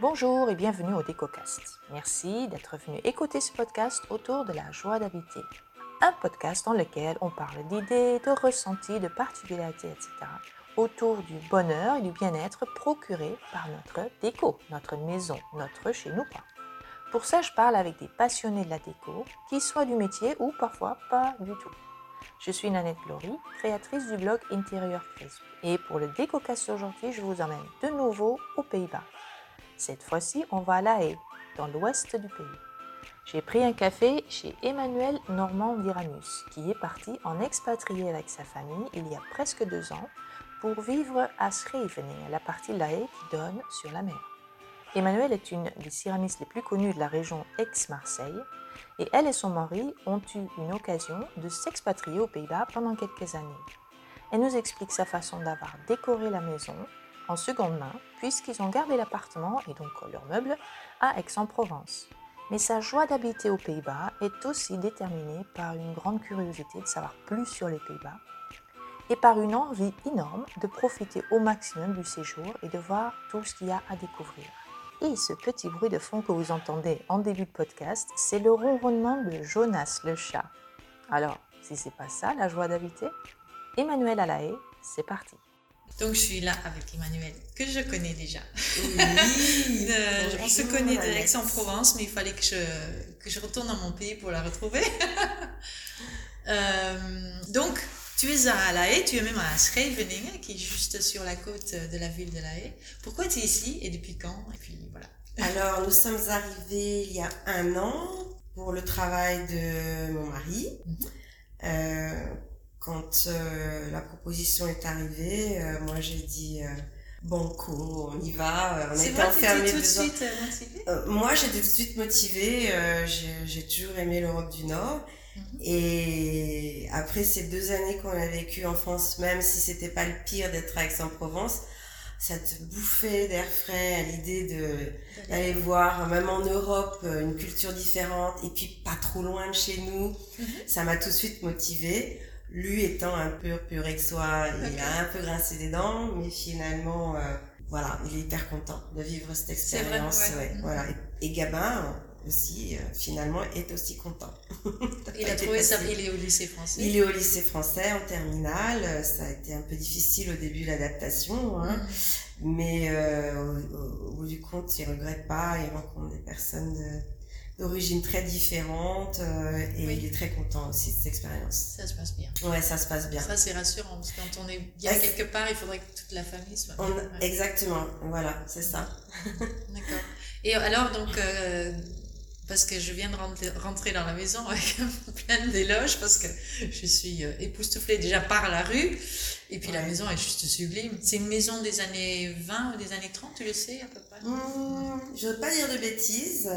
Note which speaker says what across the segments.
Speaker 1: Bonjour et bienvenue au DécoCast. Merci d'être venu écouter ce podcast autour de la joie d'habiter. Un podcast dans lequel on parle d'idées, de ressentis, de particularités, etc. autour du bonheur et du bien-être procuré par notre déco, notre maison, notre chez nous. Pour ça, je parle avec des passionnés de la déco, qui soient du métier ou parfois pas du tout. Je suis Nanette Glory, créatrice du blog Intérieur Crisp. Et pour le DécoCast aujourd'hui, je vous emmène de nouveau aux Pays-Bas. Cette fois-ci, on va à La Haye, dans l'ouest du pays. J'ai pris un café chez Emmanuel Normand Diramus, qui est parti en expatrié avec sa famille il y a presque deux ans pour vivre à Scheveningen, la partie La Haye qui donne sur la mer. Emmanuel est une des céramistes les plus connues de la région Aix-Marseille et elle et son mari ont eu une occasion de s'expatrier aux Pays-Bas pendant quelques années. Elle nous explique sa façon d'avoir décoré la maison en seconde main, puisqu'ils ont gardé l'appartement et donc leurs meubles à Aix-en-Provence. Mais sa joie d'habiter aux Pays-Bas est aussi déterminée par une grande curiosité de savoir plus sur les Pays-Bas et par une envie énorme de profiter au maximum du séjour et de voir tout ce qu'il y a à découvrir. Et ce petit bruit de fond que vous entendez en début de podcast, c'est le ronronnement de Jonas le chat. Alors, si c'est pas ça la joie d'habiter, Emmanuel Alaé, c'est parti.
Speaker 2: Donc je suis là avec Emmanuel, que je connais déjà.
Speaker 3: Oui.
Speaker 2: Euh, on se connaît de. Aix-en-Provence, mais il fallait que je, que je retourne dans mon pays pour la retrouver. Euh, donc, tu es à La Haye, tu es même à Scheveningen, qui est juste sur la côte de la ville de La Haye. Pourquoi tu es ici et depuis quand? Et puis voilà.
Speaker 3: Alors, nous sommes arrivés il y a un an pour le travail de mon mari.
Speaker 2: Mhm.
Speaker 3: Euh, quand euh, la proposition est arrivée, euh, moi j'ai dit euh, banco, on y va. euh, On était enfermés
Speaker 2: tout de suite euh, motivée?
Speaker 3: Moi, j'étais tout de suite motivée. euh, j'ai- J'ai toujours aimé l'Europe du Nord.
Speaker 2: Mhm.
Speaker 3: Et après ces deux années qu'on a vécues en France, même si c'était pas le pire d'être à Aix-en-Provence, ça te bouffait d'air frais à l'idée de d'aller voir, même en Europe, une culture différente et puis pas trop loin de chez nous.
Speaker 2: Mhm.
Speaker 3: Ça m'a tout de suite motivée. Lui étant un pur pur aixois, il a un peu grincé des dents, mais finalement, euh, voilà, il est hyper content de vivre cette
Speaker 2: vrai,
Speaker 3: expérience.
Speaker 2: ouais.
Speaker 3: ouais,
Speaker 2: Mhm.
Speaker 3: voilà. Et, et Gabin aussi, euh, finalement, est aussi content.
Speaker 2: Il a trouvé ça, il est au lycée français.
Speaker 3: Il est au lycée français en terminale. Euh, Ça a été un peu difficile au début l'adaptation, hein.
Speaker 2: Mhm.
Speaker 3: mais euh, au, au- au bout du compte, il regrette pas. Il rencontre des personnes de- d'origine très différentes euh, et
Speaker 2: Oui.
Speaker 3: il est très content aussi de cette expérience.
Speaker 2: Ça se passe bien.
Speaker 3: Ouais, ça se passe bien.
Speaker 2: Ça, c'est rassurant, parce que quand on est bien quelque part, il faudrait que toute la famille soit
Speaker 3: On-
Speaker 2: bien. Ouais.
Speaker 3: Exactement, voilà, c'est ça.
Speaker 2: D'accord. Et alors, donc, euh, parce que je viens de rentrer, dans la maison avec plein d'éloges, parce que je suis euh, époustouflée déjà par la rue, et puis la maison est juste sublime. C'est une maison des années 20 ou des années 30, tu le sais à peu près?
Speaker 3: Hmm, je veux pas dire de bêtises.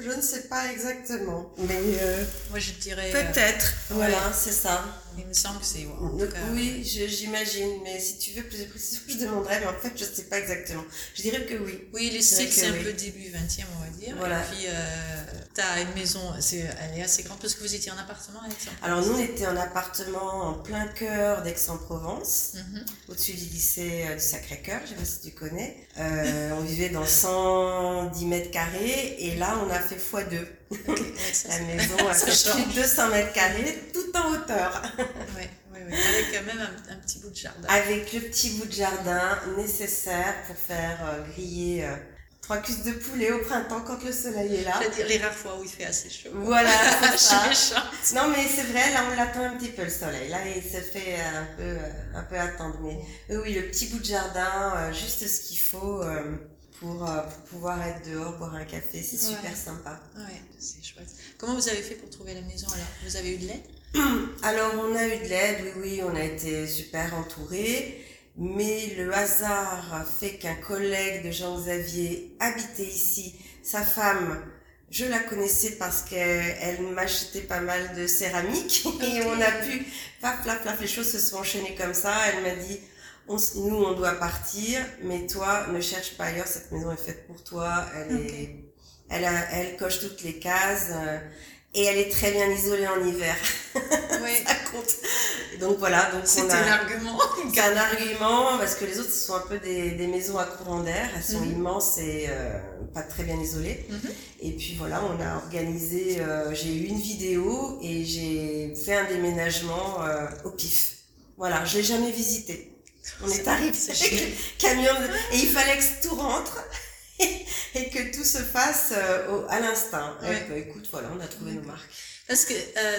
Speaker 3: Je ne sais pas exactement, mais euh,
Speaker 2: Moi, je dirais... euh,
Speaker 3: peut-être.
Speaker 2: ouais.
Speaker 3: Voilà, c'est ça.
Speaker 2: Il me semble que c'est... cas,
Speaker 3: oui, je- j'imagine, mais si tu veux plus de précision, je demanderai, mais en fait, je sais pas exactement. Je dirais que oui.
Speaker 2: Oui,
Speaker 3: C'est
Speaker 2: styles,
Speaker 3: que
Speaker 2: c'est un peu début 20e, on va dire.
Speaker 3: Voilà.
Speaker 2: Et puis, euh, t'as une maison, c'est, elle est assez grande, parce que vous étiez en appartement avec ça
Speaker 3: Alors, nous, on était en appartement en plein cœur d'Aix-en-Provence,
Speaker 2: Mhm.
Speaker 3: au-dessus du lycée euh, du Sacré-Cœur, je sais pas si tu connais. Euh, on vivait dans 110 mètres carrés, et là, on a fait x2.
Speaker 2: Ok, ouais, ça,
Speaker 3: La maison
Speaker 2: Ça
Speaker 3: fait
Speaker 2: change.
Speaker 3: plus de 200 mètres carrés, tout en hauteur.
Speaker 2: Ouais, ouais, ouais. Avec euh, même un, un petit bout de jardin.
Speaker 3: avec le petit bout de jardin nécessaire pour faire euh, griller euh, trois cuisses de poulet au printemps quand le soleil est là.
Speaker 2: C'est-à-dire les rares fois où il fait assez chaud.
Speaker 3: Voilà, c'est ça.
Speaker 2: méchante.
Speaker 3: Non mais c'est vrai, là on l'attend un petit peu le soleil. Là il se fait un peu, un peu attendre. Mais oui, le petit bout de jardin, juste ce qu'il faut euh, pour, euh, pour pouvoir être dehors, boire un café, c'est
Speaker 2: Ouais.
Speaker 3: super sympa.
Speaker 2: Ouais, c'est chouette. Comment vous avez fait pour trouver la maison alors? Vous avez eu de l'aide?
Speaker 3: Alors, on a eu de l'aide, oui, oui, on a été super entourés. Mais le hasard a fait qu'un collègue de Jean-Xavier habitait ici. Sa femme, je la connaissais parce qu'elle m'achetait pas mal de céramique. Et on a pu, paf, paf, paf, les choses se sont enchaînées comme ça. Elle m'a dit, on nous, on doit partir, mais toi, ne cherche pas ailleurs, cette maison est faite pour toi. Elle est, elle a, elle coche toutes les cases. euh, et elle est très bien isolée en hiver.
Speaker 2: Oui.
Speaker 3: ça compte. Donc voilà, donc on
Speaker 2: C'était l'argument.
Speaker 3: C'est un argument parce que les autres ce sont un peu des, des maisons à courant d'air, elles sont
Speaker 2: Mhm.
Speaker 3: immenses et euh, pas très bien isolées.
Speaker 2: Mhm.
Speaker 3: Et puis voilà, on a organisé, euh, j'ai eu une vidéo et j'ai fait un déménagement euh, au pif. Voilà, je l'ai jamais visité. On est arrivé
Speaker 2: C'est
Speaker 3: avec le camion de- et il fallait que tout rentre et que tout se fasse euh, au- à l'instinct.
Speaker 2: Ouais.
Speaker 3: bah, écoute, voilà, on a trouvé nos marques.
Speaker 2: Parce que euh,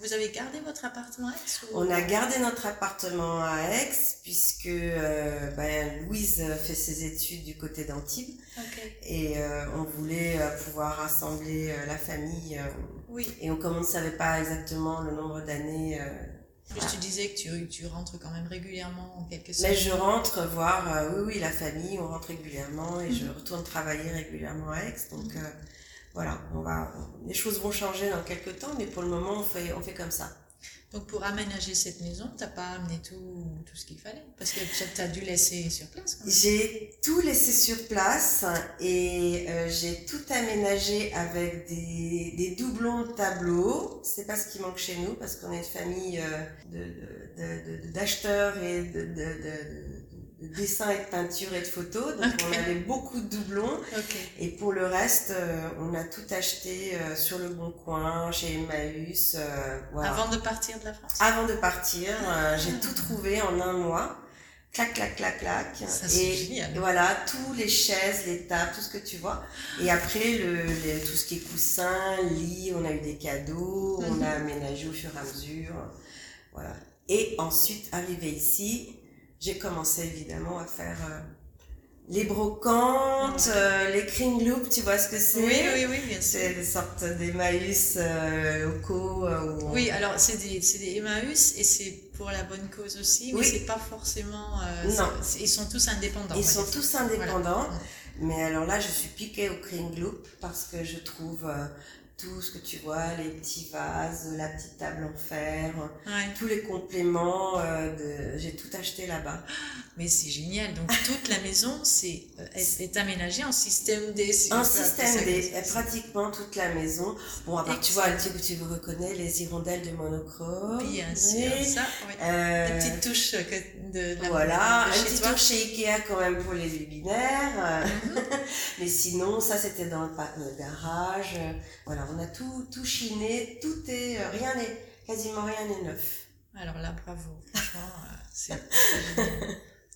Speaker 2: vous avez gardé votre appartement à Aix ou-
Speaker 3: On a gardé notre appartement à Aix puisque euh, ben, Louise fait ses études du côté d'Antibes
Speaker 2: Ok.
Speaker 3: et euh, on voulait euh, pouvoir rassembler euh, la famille euh,
Speaker 2: Oui.
Speaker 3: et on, comme on ne savait pas exactement le nombre d'années, euh,
Speaker 2: plus, tu disais que tu, tu rentres quand même régulièrement en quelque sorte.
Speaker 3: mais je rentre voir, euh, oui oui la famille, on rentre régulièrement et je
Speaker 2: Mhm.
Speaker 3: retourne travailler régulièrement à Aix donc euh, voilà, on va, les choses vont changer dans quelques temps mais pour le moment on fait, on fait comme ça.
Speaker 2: Donc pour aménager cette maison, t'as pas amené tout, tout ce qu'il fallait Parce que tu as dû laisser sur place.
Speaker 3: J'ai tout laissé sur place et euh, j'ai tout aménagé avec des, des doublons de tableaux. C'est pas ce qui manque chez nous parce qu'on est une famille euh, de, de, de- de- d'acheteurs et de, de, de- de dessins et de peintures et de photos. Donc on avait beaucoup de doublons.
Speaker 2: Ok.
Speaker 3: Et pour le reste, euh, on a tout acheté euh, sur le Bon Coin, chez Emmaüs. euh, voilà.
Speaker 2: Avant de partir de la France.
Speaker 3: Avant de partir, euh, j'ai tout trouvé en un mois. Clac, clac, clac, clac.
Speaker 2: Ça,
Speaker 3: et
Speaker 2: génial.
Speaker 3: voilà, tous les chaises, les tables, tout ce que tu vois. Et après, le, les- tout ce qui est coussin, lit, on a eu des cadeaux, on
Speaker 2: Mhm.
Speaker 3: a aménagé au fur et à mesure. Voilà. Et ensuite, arrivé ici, j'ai commencé évidemment à faire euh, les brocantes,
Speaker 2: Mhm.
Speaker 3: euh, les cring loops, tu vois ce que c'est?
Speaker 2: Oui, oui, oui, bien sûr.
Speaker 3: C'est des sortes d'Emmaüs euh, locaux. euh, où
Speaker 2: Oui, alors c'est des, c'est des Emmaüs et c'est pour la bonne cause aussi, mais
Speaker 3: Oui.
Speaker 2: c'est pas forcément. euh,
Speaker 3: Non.
Speaker 2: Ils sont tous indépendants.
Speaker 3: Ils sont tous indépendants.
Speaker 2: Voilà.
Speaker 3: Mais alors là, je suis piquée au Kring Loop parce que je trouve euh, tout ce que tu vois, les petits vases, la petite table en fer,
Speaker 2: Ouais.
Speaker 3: tous les compléments, euh, de... j'ai tout acheté là-bas.
Speaker 2: Mais c'est génial. Donc toute la maison c'est, euh, est, est aménagée en système D. si
Speaker 3: Un
Speaker 2: appeler
Speaker 3: système D, pratiquement toute la maison. Bon, à part, tu vois, tu, tu reconnais les hirondelles de monochrome.
Speaker 2: Bien sûr,
Speaker 3: Oui.
Speaker 2: ça, oui.
Speaker 3: Euh,
Speaker 2: Des petites touches que de, la
Speaker 3: Voilà,
Speaker 2: de
Speaker 3: un
Speaker 2: chez
Speaker 3: petit
Speaker 2: toi.
Speaker 3: tour chez Ikea quand même pour les luminaires. euh,
Speaker 2: Mhm.
Speaker 3: Mais sinon, ça c'était dans le, garage. euh, Voilà, on a tout, tout chiné, tout est, euh, rien n'est, quasiment rien n'est neuf.
Speaker 2: Alors là, bravo. Franchement, euh, c'est.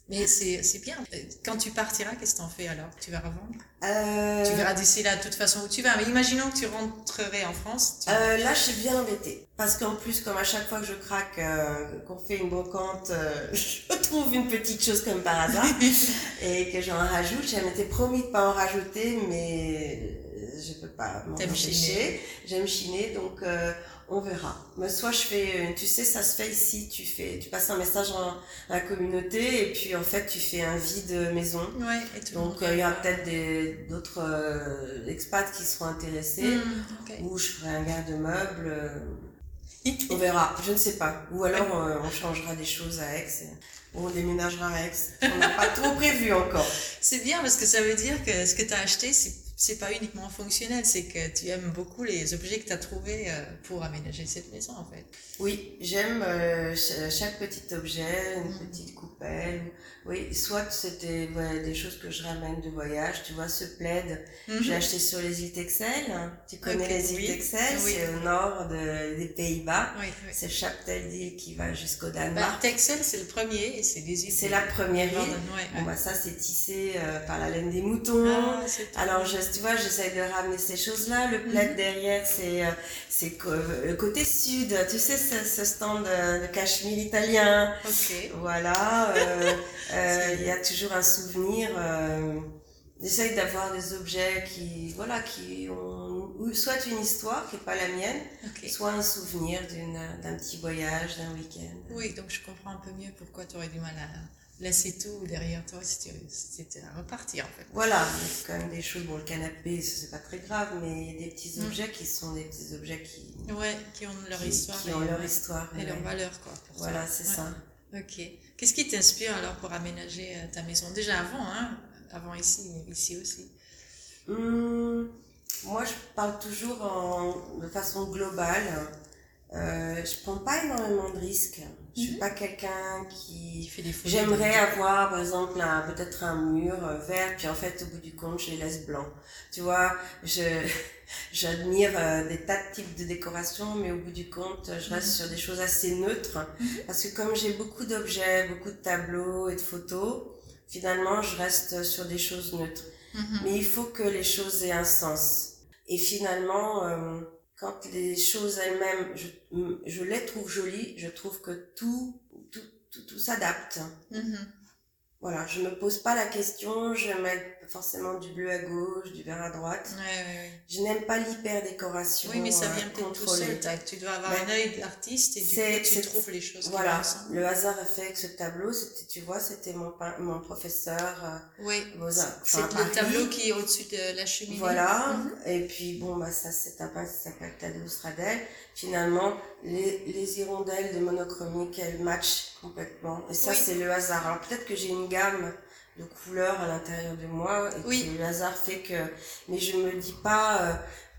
Speaker 2: Mais c'est c'est bien. Euh, Quand tu partiras, qu'est-ce que t'en fais alors? Tu vas revendre
Speaker 3: Euh,
Speaker 2: Tu verras d'ici là, de toute façon, où tu vas. Mais imaginons que tu rentrerais en France. tu-
Speaker 3: euh, là, je suis bien embêtée. Parce qu'en plus, comme à chaque fois que je craque, euh, qu'on fait une brocante, euh, je trouve une petite chose comme par hasard et que j'en rajoute. Je m'étais promis de pas en rajouter, mais je peux pas m'en empêcher.
Speaker 2: chiner.
Speaker 3: J'aime chiner, donc euh, on verra. Mais soit je fais, euh, tu sais, ça se fait ici, tu fais, tu passes un message à la communauté et puis en fait tu fais un vide maison.
Speaker 2: Ouais, et tout
Speaker 3: Donc euh, il y aura peut-être d'autres euh, expats qui seront intéressés
Speaker 2: ok.
Speaker 3: ou je ferai un garde-meuble. euh, on verra, je ne sais pas. Ou alors on changera des choses à Aix. et- ou on déménagera à Aix. On n'a pas trop prévu encore.
Speaker 2: C'est bien parce que ça veut dire que ce que tu as acheté, c'est c'est pas uniquement fonctionnel, c'est que tu aimes beaucoup les objets que tu as trouvés euh, pour aménager cette maison en fait.
Speaker 3: Oui, j'aime euh, ch- chaque petit objet, une
Speaker 2: Mhm.
Speaker 3: petite coupelle. Oui, soit c'était ouais, des choses que je ramène de voyage. Tu vois, ce plaid, j'ai acheté sur les îles Texel. Tu connais
Speaker 2: Mhm.
Speaker 3: Les îles
Speaker 2: oui.
Speaker 3: Texel,
Speaker 2: Oui.
Speaker 3: c'est au nord de- des Pays-Bas.
Speaker 2: Oui, oui.
Speaker 3: C'est Chaptel d'île qui va jusqu'au
Speaker 2: Bah,
Speaker 3: Danemark.
Speaker 2: Texel, c'est le premier et c'est des îles.
Speaker 3: c'est la première île.
Speaker 2: Ouais,
Speaker 3: Bon, bah, ça, c'est tissé euh, par la laine des moutons.
Speaker 2: Ah.
Speaker 3: Alors, je, tu vois, j'essaye de ramener ces choses-là. Le plaid
Speaker 2: Mhm.
Speaker 3: derrière, c'est euh, c'est co- le côté sud. Tu sais, ce, ce stand de, de cachemire italien.
Speaker 2: Ok.
Speaker 3: Voilà. euh, euh, Il y a toujours un souvenir. euh, J'essaye d'avoir des objets qui, voilà, qui ont soit une histoire qui n'est pas la mienne, soit un souvenir d'un petit voyage, d'un week-end.
Speaker 2: Oui, donc je comprends un peu mieux pourquoi tu aurais du mal à laisser tout derrière toi si c'était à repartir en fait.
Speaker 3: Voilà, a quand même des choses. Bon, le canapé, c'est pas très grave, mais il y a des petits
Speaker 2: Mm.
Speaker 3: objets qui sont des petits objets qui,
Speaker 2: Ouais, qui ont leur
Speaker 3: qui,
Speaker 2: histoire.
Speaker 3: qui
Speaker 2: et,
Speaker 3: ont leur
Speaker 2: euh,
Speaker 3: histoire.
Speaker 2: Et leur valeur quoi. pour.
Speaker 3: Voilà, c'est
Speaker 2: Ouais.
Speaker 3: ça.
Speaker 2: Ok. Qu'est-ce qui t'inspire alors pour aménager euh, ta maison? Déjà avant, hein Avant ici, ici aussi.
Speaker 3: Hum, Moi, je parle toujours en, de façon globale. Euh, je prends pas énormément de risques. Je suis
Speaker 2: Mhm.
Speaker 3: pas quelqu'un qui
Speaker 2: fait des.
Speaker 3: J'aimerais avoir, par exemple, peut-être un mur euh, vert, puis en fait, au bout du compte, je les laisse blancs. Tu vois, je, j'admire euh, des tas de types de décorations, mais au bout du compte, je reste
Speaker 2: Mhm.
Speaker 3: sur des choses assez neutres.
Speaker 2: Mhm.
Speaker 3: Parce que comme j'ai beaucoup d'objets, beaucoup de tableaux et de photos, finalement, je reste sur des choses neutres.
Speaker 2: Mhm.
Speaker 3: Mais il faut que les choses aient un sens. Et finalement, euh, quand les choses elles-mêmes, je, je les trouve jolies, je trouve que tout, tout, tout, tout s'adapte. Voilà, je me pose pas la question, je mets forcément du bleu à gauche, du vert à droite.
Speaker 2: Ouais, ouais, ouais.
Speaker 3: Je n'aime pas l'hyper-décoration.
Speaker 2: Oui, mais ça vient peut-être tout seul. Tu dois avoir un œil d'artiste et du coup, tu trouves les choses
Speaker 3: Voilà, le hasard a fait que ce tableau, c'était, tu vois, c'était mon, mon professeur. euh,
Speaker 2: Oui, c'est le tableau qui est au-dessus de la cheminée.
Speaker 3: Voilà,
Speaker 2: Mhm.
Speaker 3: et puis bon, bah, ça c'est un peintre qui s'appelle Tadeusz Radel. Finalement, les, les hirondelles de monochromique, elles matchent complètement. Et ça,
Speaker 2: Oui.
Speaker 3: c'est le hasard. Alors peut-être que j'ai une gamme de couleurs à l'intérieur de moi, et
Speaker 2: Oui.
Speaker 3: que le hasard fait que... Mais je me dis pas, euh,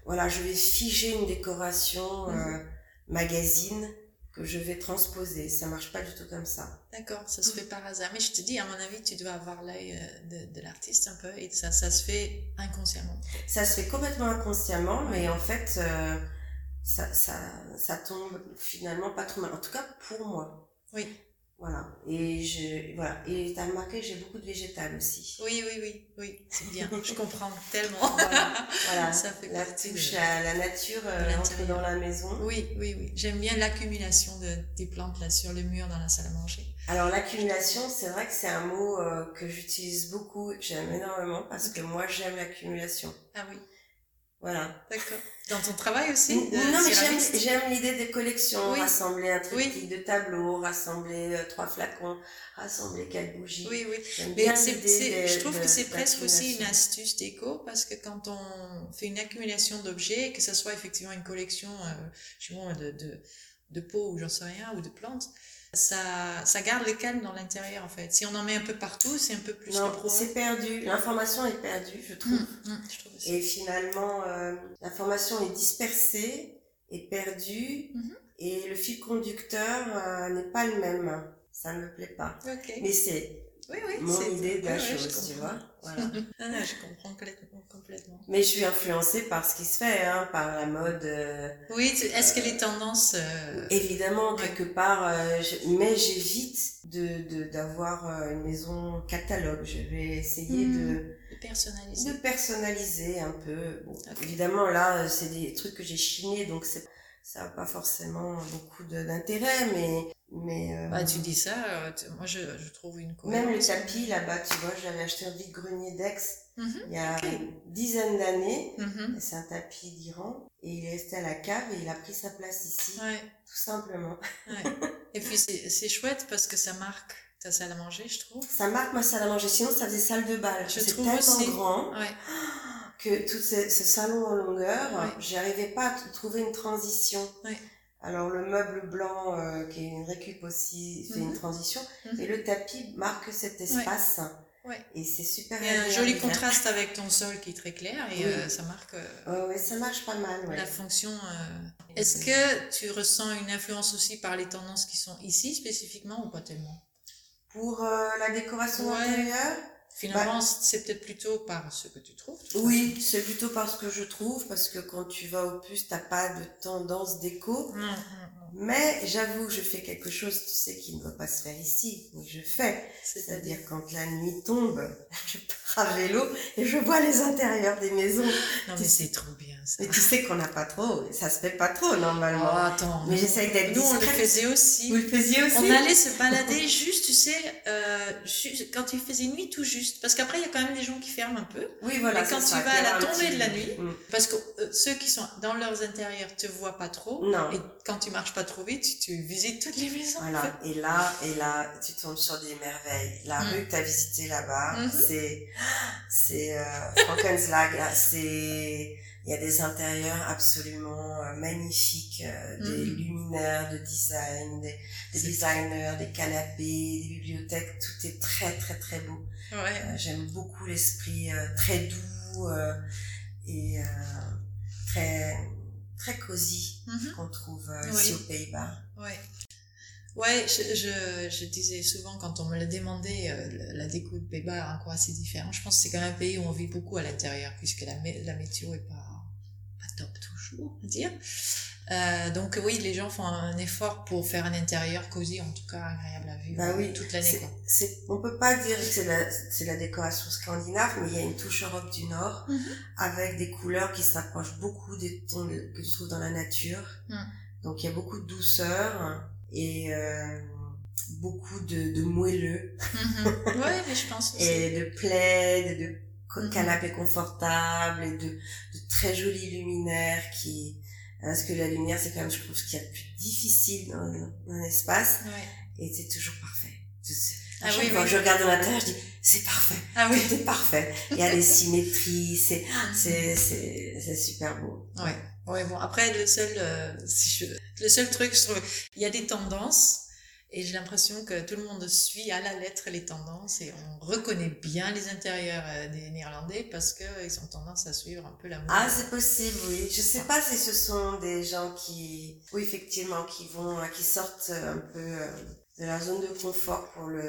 Speaker 3: voilà, je vais figer une décoration
Speaker 2: Mhm.
Speaker 3: euh, magazine que je vais transposer. Ça marche pas du tout comme ça.
Speaker 2: D'accord, ça se fait par hasard. Mais je te dis, à mon avis, tu dois avoir l'œil euh, de, de l'artiste un peu et ça, ça se fait inconsciemment.
Speaker 3: Ça se fait complètement inconsciemment, mais en fait, euh, ça, ça, ça tombe finalement pas trop mal. En tout cas, pour moi.
Speaker 2: Oui,
Speaker 3: Voilà. Et je, voilà. Et t'as remarqué, j'ai beaucoup de végétal aussi.
Speaker 2: oui, oui, oui, oui, c'est bien. Je comprends tellement.
Speaker 3: Voilà. voilà.
Speaker 2: Ça fait
Speaker 3: la touche
Speaker 2: de-
Speaker 3: à la nature euh, dans la maison.
Speaker 2: Oui, oui, oui. J'aime bien l'accumulation de, des plantes là sur le mur dans la salle à manger.
Speaker 3: Alors l'accumulation, c'est vrai que c'est un mot euh, que j'utilise beaucoup, j'aime énormément parce que moi j'aime l'accumulation.
Speaker 2: Ah oui,
Speaker 3: Voilà.
Speaker 2: d'accord. Dans ton travail aussi de
Speaker 3: non, mais j'aime, l'idée des collections,
Speaker 2: Oui.
Speaker 3: rassembler un
Speaker 2: Oui.
Speaker 3: triptyque de tableaux, rassembler euh, trois flacons, rassembler quatre bougies.
Speaker 2: Oui, oui. Mais
Speaker 3: de-
Speaker 2: je trouve
Speaker 3: de-
Speaker 2: que c'est presque aussi une astuce déco parce que quand on fait une accumulation d'objets, que ce soit effectivement une collection euh, je sais pas, de, de, de pots ou j'en sais rien, ou de plantes, ça, ça garde le calme dans l'intérieur en fait. Si on en met un peu partout, c'est un peu plus
Speaker 3: Non, c'est perdu. L'information est perdue, je trouve.
Speaker 2: Je trouve aussi.
Speaker 3: Et finalement, euh, l'information est dispersée, est perdue,
Speaker 2: Mhm.
Speaker 3: et le fil conducteur euh, n'est pas le même. Ça ne me plaît pas.
Speaker 2: Ok.
Speaker 3: Mais c'est
Speaker 2: oui, oui.
Speaker 3: mon
Speaker 2: c'est-
Speaker 3: idée de la tu vois. Voilà.
Speaker 2: Ah, non, je comprends complètement. complètement.
Speaker 3: Mais je suis influencée par ce qui se fait, hein, par la mode. euh,
Speaker 2: Oui, est-ce que les tendances. euh,
Speaker 3: Évidemment, quelque part, euh, je- mais j'évite de de- d'avoir euh, une maison catalogue. Je vais essayer de,
Speaker 2: personnalisées
Speaker 3: de personnaliser un peu. Bon. Évidemment, là, euh, c'est des trucs que j'ai chinés, donc c'est ça n'a pas forcément beaucoup d'intérêt, mais mais euh,
Speaker 2: Bah, tu dis ça, euh, moi je, je trouve une
Speaker 3: même le
Speaker 2: cohérence.
Speaker 3: tapis là-bas, tu vois, je l'avais acheté au vide-grenier d'Aix
Speaker 2: Mhm.
Speaker 3: il y a
Speaker 2: Ok.
Speaker 3: une dizaine d'années.
Speaker 2: Mhm.
Speaker 3: C'est un tapis d'Iran et il est resté à la cave et il a pris sa place ici,
Speaker 2: Ouais,
Speaker 3: tout simplement.
Speaker 2: ouais. Et puis c'est chouette parce que ça marque ta salle à manger, je trouve.
Speaker 3: Ça marque ma salle à manger, sinon ça faisait salle de bal.
Speaker 2: Je
Speaker 3: C'est
Speaker 2: trouve
Speaker 3: tellement
Speaker 2: aussi.
Speaker 3: grand
Speaker 2: Ouais,
Speaker 3: que tout ce, ce salon en longueur,
Speaker 2: Ouais.
Speaker 3: j'arrivais pas à trouver une transition.
Speaker 2: Ouais.
Speaker 3: Alors le meuble blanc, euh, qui est une récup aussi, fait
Speaker 2: Mhm.
Speaker 3: une transition,
Speaker 2: Mhm.
Speaker 3: et le tapis marque cet espace.
Speaker 2: Ouais.
Speaker 3: Et c'est super
Speaker 2: il y a un joli contraste avec ton sol qui est très clair et
Speaker 3: Oui.
Speaker 2: euh, ça marque euh,
Speaker 3: ouais, ça marche pas mal,
Speaker 2: la fonction. Est-ce que tu ressens une influence aussi par les tendances qui sont ici spécifiquement ou pas tellement?
Speaker 3: Pour la décoration intérieure,
Speaker 2: Finalement, c'est peut-être plutôt par ce que tu trouves.
Speaker 3: oui, c'est plutôt parce que je trouve, parce que quand tu vas au puce, t'as pas de tendance
Speaker 2: façon. Non, non, non.
Speaker 3: Mais j'avoue je fais quelque chose, tu sais, qui ne doit pas se faire ici, mais je fais.
Speaker 2: C'est-à-dire.
Speaker 3: Quand la nuit tombe, je pars à vélo et je vois les intérieurs des maisons.
Speaker 2: Non, mais c'est trop bien ça.
Speaker 3: Mais tu sais qu'on n'a pas trop, ça se fait pas trop
Speaker 2: Oh,
Speaker 3: normalement.
Speaker 2: attends.
Speaker 3: Mais j'essaye d'être
Speaker 2: Nous, on le faisait aussi.
Speaker 3: Vous le faisiez aussi
Speaker 2: On allait se balader juste, tu sais, euh, ju- quand il faisait nuit tout juste. Parce qu'après, il y a quand même des gens qui ferment un peu.
Speaker 3: Oui, voilà.
Speaker 2: Mais quand tu vas à la tombée de la nuit,
Speaker 3: Mm.
Speaker 2: Parce que euh, ceux qui sont dans leurs intérieurs te voient pas trop.
Speaker 3: Non.
Speaker 2: Et quand tu marches pas trop vite, tu, tu visites toutes les maisons. en
Speaker 3: Voilà. Et là, et là, tu tombes sur des merveilles. La
Speaker 2: Mm.
Speaker 3: rue que tu as visitée là-bas,
Speaker 2: Mhm.
Speaker 3: c'est, c'est, euh, Frankenslag, là, c'est, il y a des intérieurs absolument euh, magnifiques, euh, des
Speaker 2: Mhm.
Speaker 3: luminaires de design, des, designers, des canapés, des bibliothèques, tout est très très très beau.
Speaker 2: Ouais.
Speaker 3: Euh, J'aime beaucoup l'esprit très doux. et très très cosy
Speaker 2: Mhm.
Speaker 3: qu'on trouve euh,
Speaker 2: Oui.
Speaker 3: ici aux Pays-Bas.
Speaker 2: Ouais. Ouais, je, je, je disais souvent quand on me le demandait, euh, le- la déco de Pays-Bas est encore assez différent? Je pense que c'est quand même un pays où on vit beaucoup à l'intérieur, puisque la météo est pas, pas top toujours, on va dire. Euh, donc oui, les gens font un effort pour faire un intérieur cosy, en tout cas agréable à vivre
Speaker 3: Bah oui,
Speaker 2: toute l'année.
Speaker 3: On peut pas dire que c'est la, c'est la décoration scandinave, mais il y a une touche Europe du Nord
Speaker 2: Mhm.
Speaker 3: avec des couleurs qui s'approchent beaucoup des tons que tu trouves dans la nature.
Speaker 2: Mhm.
Speaker 3: Donc il y a beaucoup de douceur et euh, beaucoup de, de moelleux
Speaker 2: Mhm. ouais, mais je pense aussi.
Speaker 3: et de plaids, de
Speaker 2: Mhm.
Speaker 3: canapés confortables et de, de très jolis luminaires qui parce que la lumière c'est quand même je trouve ce qu'il y a de plus difficile dans, dans l'espace
Speaker 2: Ouais.
Speaker 3: et c'est toujours parfait. C'est- c'est-
Speaker 2: Ah oui,
Speaker 3: que je regarde dans l'intérieur, je dis c'est parfait,
Speaker 2: Ah oui.
Speaker 3: tout est parfait. Il y a les symétries, c'est c'est c'est c'est super beau.
Speaker 2: Ouais. Ouais, bon, après, le seul, euh, si je, le seul truc, je trouve, il y a des tendances, et j'ai l'impression que tout le monde suit à la lettre les tendances, et on reconnaît bien les intérieurs euh, des Néerlandais parce que ils ont tendance à suivre un peu la mode.
Speaker 3: Ah, c'est possible, oui. Je sais pas si ce sont des gens qui, oui, effectivement, qui vont, euh, qui sortent un peu euh, de la zone de confort pour le,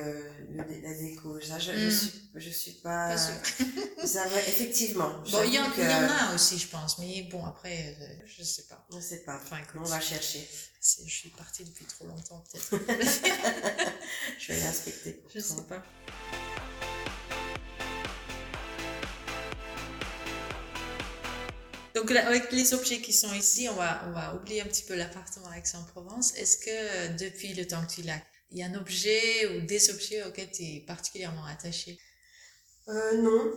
Speaker 3: le la déco. Ça, je, je
Speaker 2: Mm.
Speaker 3: suis, je suis pas.
Speaker 2: Pas.
Speaker 3: Ça va, effectivement.
Speaker 2: Bon, il y, en, il y en
Speaker 3: que-
Speaker 2: a aussi, je pense, mais bon, après, euh, je sais pas.
Speaker 3: Je sais pas.
Speaker 2: Enfin, écoute,
Speaker 3: On va chercher.
Speaker 2: je suis partie depuis trop longtemps, peut-être.
Speaker 3: Je vais l'inspecter.
Speaker 2: je sais pas. Donc là, avec les objets qui sont ici, on va, on va oublier un petit peu l'appartement à Aix-en-Provence. Est-ce que euh, depuis le temps que tu l'as, y a un objet ou des objets auxquels tu es particulièrement attaché?
Speaker 3: Euh, non.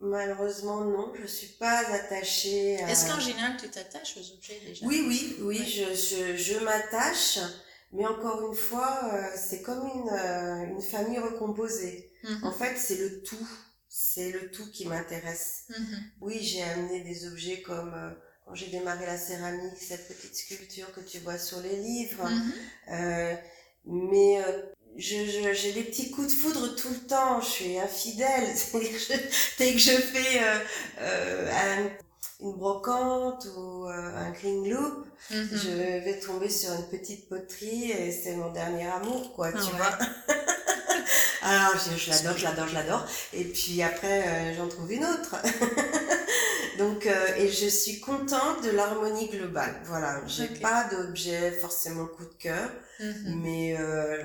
Speaker 3: Malheureusement, non. Je suis pas attachée à...
Speaker 2: Est-ce qu'en général tu t'attaches aux objets déjà?
Speaker 3: Oui, oui, oui,
Speaker 2: Ouais.
Speaker 3: je, je, je m'attache, mais encore une fois, euh, c'est comme une, euh, une famille recomposée.
Speaker 2: Mhm,
Speaker 3: En fait, c'est le tout, c'est le tout qui m'intéresse.
Speaker 2: mhm.
Speaker 3: Oui, j'ai amené des objets comme euh, quand j'ai démarré la céramique, cette petite sculpture que tu vois sur les livres,
Speaker 2: Mhm.
Speaker 3: euh, mais euh, je, je, j'ai des petits coups de foudre tout le temps, je suis infidèle. C'est-à-dire que je- Dès que je fais euh, euh, un- une brocante ou euh, un green loop,
Speaker 2: Mhm.
Speaker 3: je vais tomber sur une petite poterie et c'est mon dernier amour, quoi,
Speaker 2: Ah
Speaker 3: tu
Speaker 2: ouais.
Speaker 3: vois. Alors, je, l'adore, je l'adore, je l'adore. Et puis après, j'en trouve une autre. Donc, euh, et je suis contente de l'harmonie globale. Voilà, j'ai
Speaker 2: Ok.
Speaker 3: pas d'objet forcément coup de cœur,
Speaker 2: Mhm.
Speaker 3: mais euh,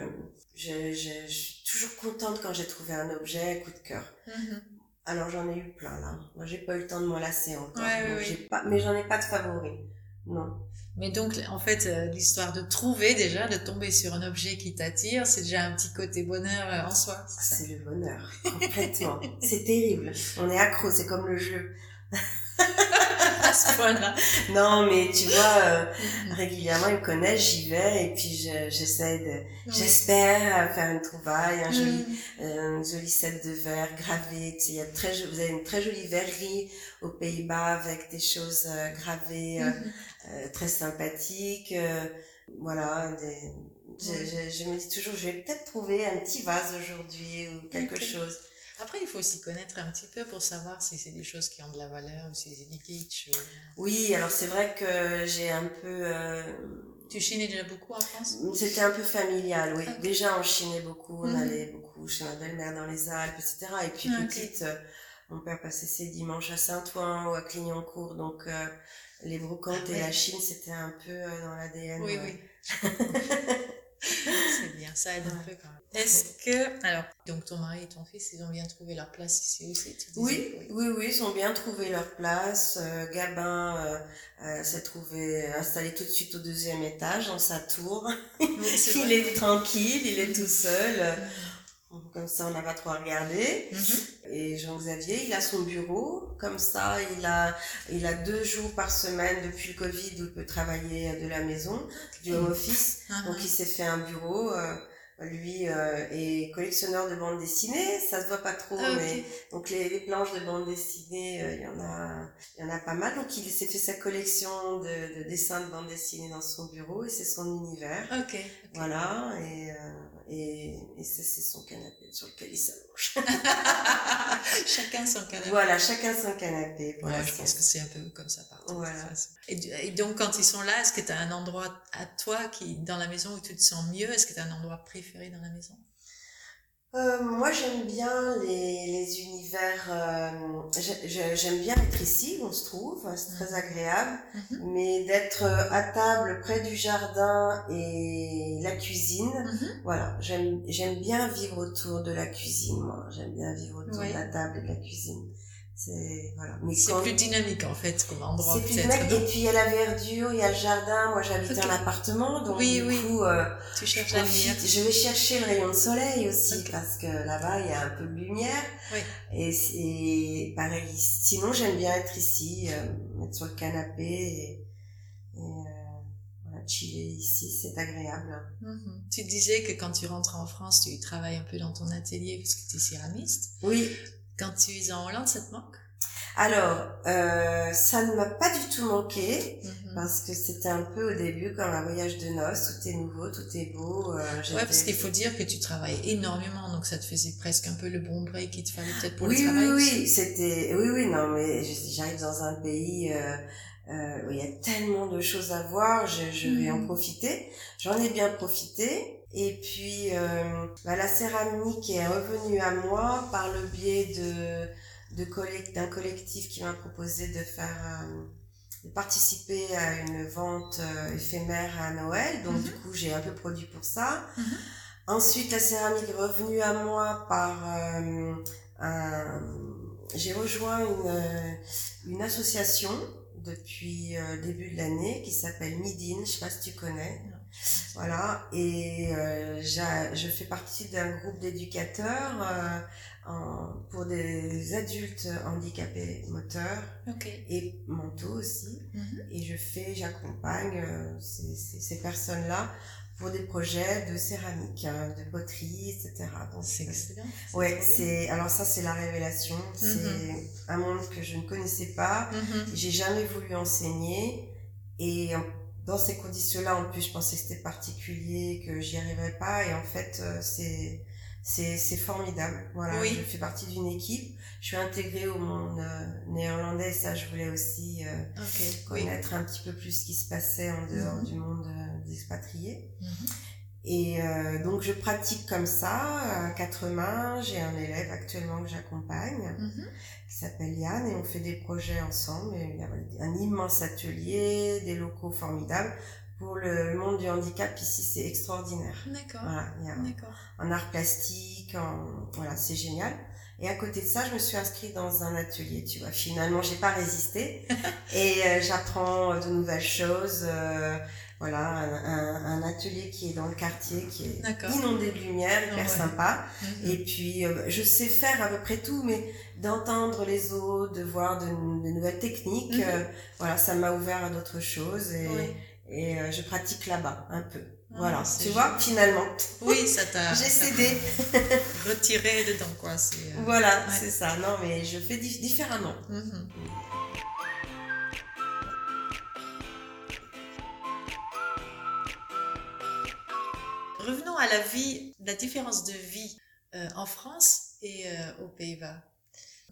Speaker 3: je, je, je suis toujours contente quand j'ai trouvé un objet coup de cœur.
Speaker 2: Mhm.
Speaker 3: Alors j'en ai eu plein là. Moi j'ai pas eu le temps de m'en lasser encore.
Speaker 2: Ouais,
Speaker 3: Donc, pas, mais j'en ai pas de favori. Non.
Speaker 2: Mais donc, en fait, euh, l'histoire de trouver déjà, de tomber sur un objet qui t'attire, c'est déjà un petit côté bonheur en soi. ça?
Speaker 3: C'est le bonheur, complètement. c'est terrible. On est accro, c'est comme le jeu.
Speaker 2: à ce point-là.
Speaker 3: Non, mais tu vois, euh,
Speaker 2: Mhm.
Speaker 3: régulièrement ils me connaissent, j'y vais et puis je- j'essaie de,
Speaker 2: Oui.
Speaker 3: j'espère euh, faire une trouvaille, un joli,
Speaker 2: Mhm.
Speaker 3: euh, un joli set de verres gravés. Tu sais, il y a très, vous avez une très jolie verrerie aux Pays-Bas avec des choses euh, gravées. euh, très sympathique. euh, voilà, des, je, je, je me dis toujours, je vais peut-être trouver un petit vase aujourd'hui ou quelque chose.
Speaker 2: Après, il faut s'y connaître un petit peu pour savoir si c'est des choses qui ont de la valeur ou si c'est du kitsch. ou-
Speaker 3: Oui, alors c'est vrai que j'ai un peu... euh,
Speaker 2: Tu chinais déjà beaucoup en France?
Speaker 3: C'était un peu familial, oui. Déjà, on chinait beaucoup, on
Speaker 2: Mhm.
Speaker 3: allait beaucoup chez ma belle-mère dans les Alpes, etc. Et puis
Speaker 2: Ok.
Speaker 3: petite, euh, mon père passait ses dimanches à Saint-Ouen ou à Clignancourt, donc euh, les brocantes
Speaker 2: Ah
Speaker 3: et la Chine, c'était un peu euh, dans l'ADN.
Speaker 2: Oui,
Speaker 3: euh,
Speaker 2: oui. c'est bien, ça aide un peu quand même. Est-ce que, alors, donc ton mari et ton fils, ils ont bien trouvé leur place ici aussi tu
Speaker 3: Oui, oui, oui, ils ont bien trouvé leur place. Euh, Gabin euh, euh, s'est trouvé installé tout de suite au deuxième étage, dans sa tour.
Speaker 2: Oui,
Speaker 3: il est tranquille, il est tout seul. Euh, Comme ça, on n'a pas trop à regarder.
Speaker 2: Mhm.
Speaker 3: Et Jean-Xavier, il a son bureau. Comme ça, il a, il a deux jours par semaine depuis le Covid où il peut travailler de la maison, du home office.
Speaker 2: Mhm.
Speaker 3: Donc, il s'est fait un bureau. euh, lui euh, est collectionneur de bandes dessinées. Ça se voit pas trop,
Speaker 2: Ah,
Speaker 3: mais donc les, les planches de bande dessinée, euh, il y en a, il y en a pas mal. Donc il s'est fait sa collection de, de dessins de bande dessinée dans son bureau et c'est son univers.
Speaker 2: Ok. ok.
Speaker 3: Voilà. Et, euh, Et, et ça, c'est son canapé sur lequel il s'allonge.
Speaker 2: chacun son canapé.
Speaker 3: Voilà, chacun son canapé.
Speaker 2: Ouais, je pense que c'est un peu comme ça partout.
Speaker 3: Voilà.
Speaker 2: et donc, quand ils sont là, est-ce que tu as un endroit à toi qui, dans la maison où tu te sens mieux Est-ce que tu as un endroit préféré dans la maison?
Speaker 3: Euh, moi, j'aime bien les, les univers. euh, j'ai- j'ai- j'aime bien être ici, où on se trouve, c'est très agréable.
Speaker 2: Mhm.
Speaker 3: Mais d'être euh, à table près du jardin et la cuisine,
Speaker 2: Mhm.
Speaker 3: voilà, j'aime j'aime bien vivre autour de la cuisine. Moi, j'aime bien vivre autour de la table et de la cuisine. C'est voilà. Mais
Speaker 2: C'est plus dynamique en fait comme endroit
Speaker 3: c'est plus
Speaker 2: non
Speaker 3: Et puis il y a la verdure, il y a le jardin. Moi, j'habite
Speaker 2: Ok.
Speaker 3: en appartement, donc
Speaker 2: Oui,
Speaker 3: du
Speaker 2: oui.
Speaker 3: coup. euh,
Speaker 2: Tu cherches
Speaker 3: je
Speaker 2: la lumière.
Speaker 3: Je vais chercher le rayon de soleil aussi parce que là-bas il y a un peu de lumière.
Speaker 2: Oui.
Speaker 3: Et c'est pareil. Sinon j'aime bien être ici, euh, être sur le canapé et, et, euh, voilà, chiller ici, c'est agréable.
Speaker 2: Mhm. Tu disais que quand tu rentres en France, tu travailles un peu dans ton atelier parce que tu es céramiste.
Speaker 3: Oui.
Speaker 2: Quand tu es en Hollande, ça te manque?
Speaker 3: Alors euh, ça ne m'a pas du tout manqué.
Speaker 2: Mhm.
Speaker 3: Parce que c'était un peu au début comme un voyage de noces, tout est nouveau, tout est beau. euh,
Speaker 2: Ouais, parce qu'il faut dire que tu travailles énormément, donc ça te faisait presque un peu le bon break qu'il te fallait peut-être pour
Speaker 3: oui,
Speaker 2: le travail
Speaker 3: oui,
Speaker 2: aussi.
Speaker 3: oui, c'était, oui, oui, non, mais j'arrive dans un pays euh, euh, où il y a tellement de choses à voir, je, je vais en
Speaker 2: Mhm.
Speaker 3: profiter. J'en ai bien profité. Et puis, euh, bah, la céramique est revenue à moi par le biais de, de collect- d'un collectif qui m'a proposé de faire, euh, de participer à une vente euh, éphémère à Noël. Donc,
Speaker 2: Mhm.
Speaker 3: du coup, j'ai un peu produit pour ça.
Speaker 2: Mhm.
Speaker 3: Ensuite, la céramique est revenue à moi par euh, un... J'ai rejoint une, une association depuis euh, début de l'année qui s'appelle Midin, je sais pas si tu connais. Voilà, et euh, je fais partie d'un groupe d'éducateurs euh, pour des adultes handicapés moteurs et mentaux aussi
Speaker 2: Mhm.
Speaker 3: et je fais, j'accompagne euh, ces, ces, ces personnes-là pour des projets de céramique, hein, de poterie, etc.
Speaker 2: C'est
Speaker 3: euh,
Speaker 2: excellent.
Speaker 3: ouais, c'est alors ça c'est la révélation, c'est un monde que je ne connaissais pas.
Speaker 2: Mhm.
Speaker 3: j'ai jamais voulu enseigner et dans ces conditions-là, en plus, je pensais que c'était particulier, que j'y arriverais pas et en fait, euh, c'est c'est c'est formidable. Voilà,
Speaker 2: Oui.
Speaker 3: je fais partie d'une équipe, je suis intégrée au monde euh, néerlandais, ça je voulais aussi euh,
Speaker 2: Ok. Oui.
Speaker 3: connaître un petit peu plus ce qui se passait en dehors
Speaker 2: Mhm.
Speaker 3: du monde euh, des expatriés.
Speaker 2: Mhm.
Speaker 3: Et euh, donc je pratique comme ça, à quatre mains. J'ai un élève actuellement que j'accompagne,
Speaker 2: Mhm.
Speaker 3: qui s'appelle Yann, et on fait des projets ensemble. Et il y a un immense atelier, des locaux formidables. Pour le monde du handicap, ici, c'est extraordinaire.
Speaker 2: D'accord.
Speaker 3: Voilà, il y a en art plastique, en... voilà, c'est génial. Et à côté de ça, je me suis inscrite dans un atelier, tu vois. Finalement, j'ai pas résisté et euh, j'apprends de nouvelles choses. euh, voilà, un, un- un atelier qui est dans le quartier, qui est inondé de lumière, hyper
Speaker 2: Ouais.
Speaker 3: sympa. Et puis, euh, je sais faire à peu près tout, mais d'entendre les autres, de voir de, de nouvelles techniques,
Speaker 2: Mhm.
Speaker 3: euh, voilà, ça m'a ouvert à d'autres choses et,
Speaker 2: Oui.
Speaker 3: et euh, je pratique là-bas un peu.
Speaker 2: Ah,
Speaker 3: voilà, tu vois, finalement,
Speaker 2: Oui, ça t'a.
Speaker 3: j'ai cédé.
Speaker 2: Retiré dedans, quoi. C'est.
Speaker 3: Voilà,
Speaker 2: Ouais.
Speaker 3: c'est ça. Non, mais je fais dif- différemment.
Speaker 2: mhm. À la vie, la différence de vie euh, en France et euh, aux Pays-Bas.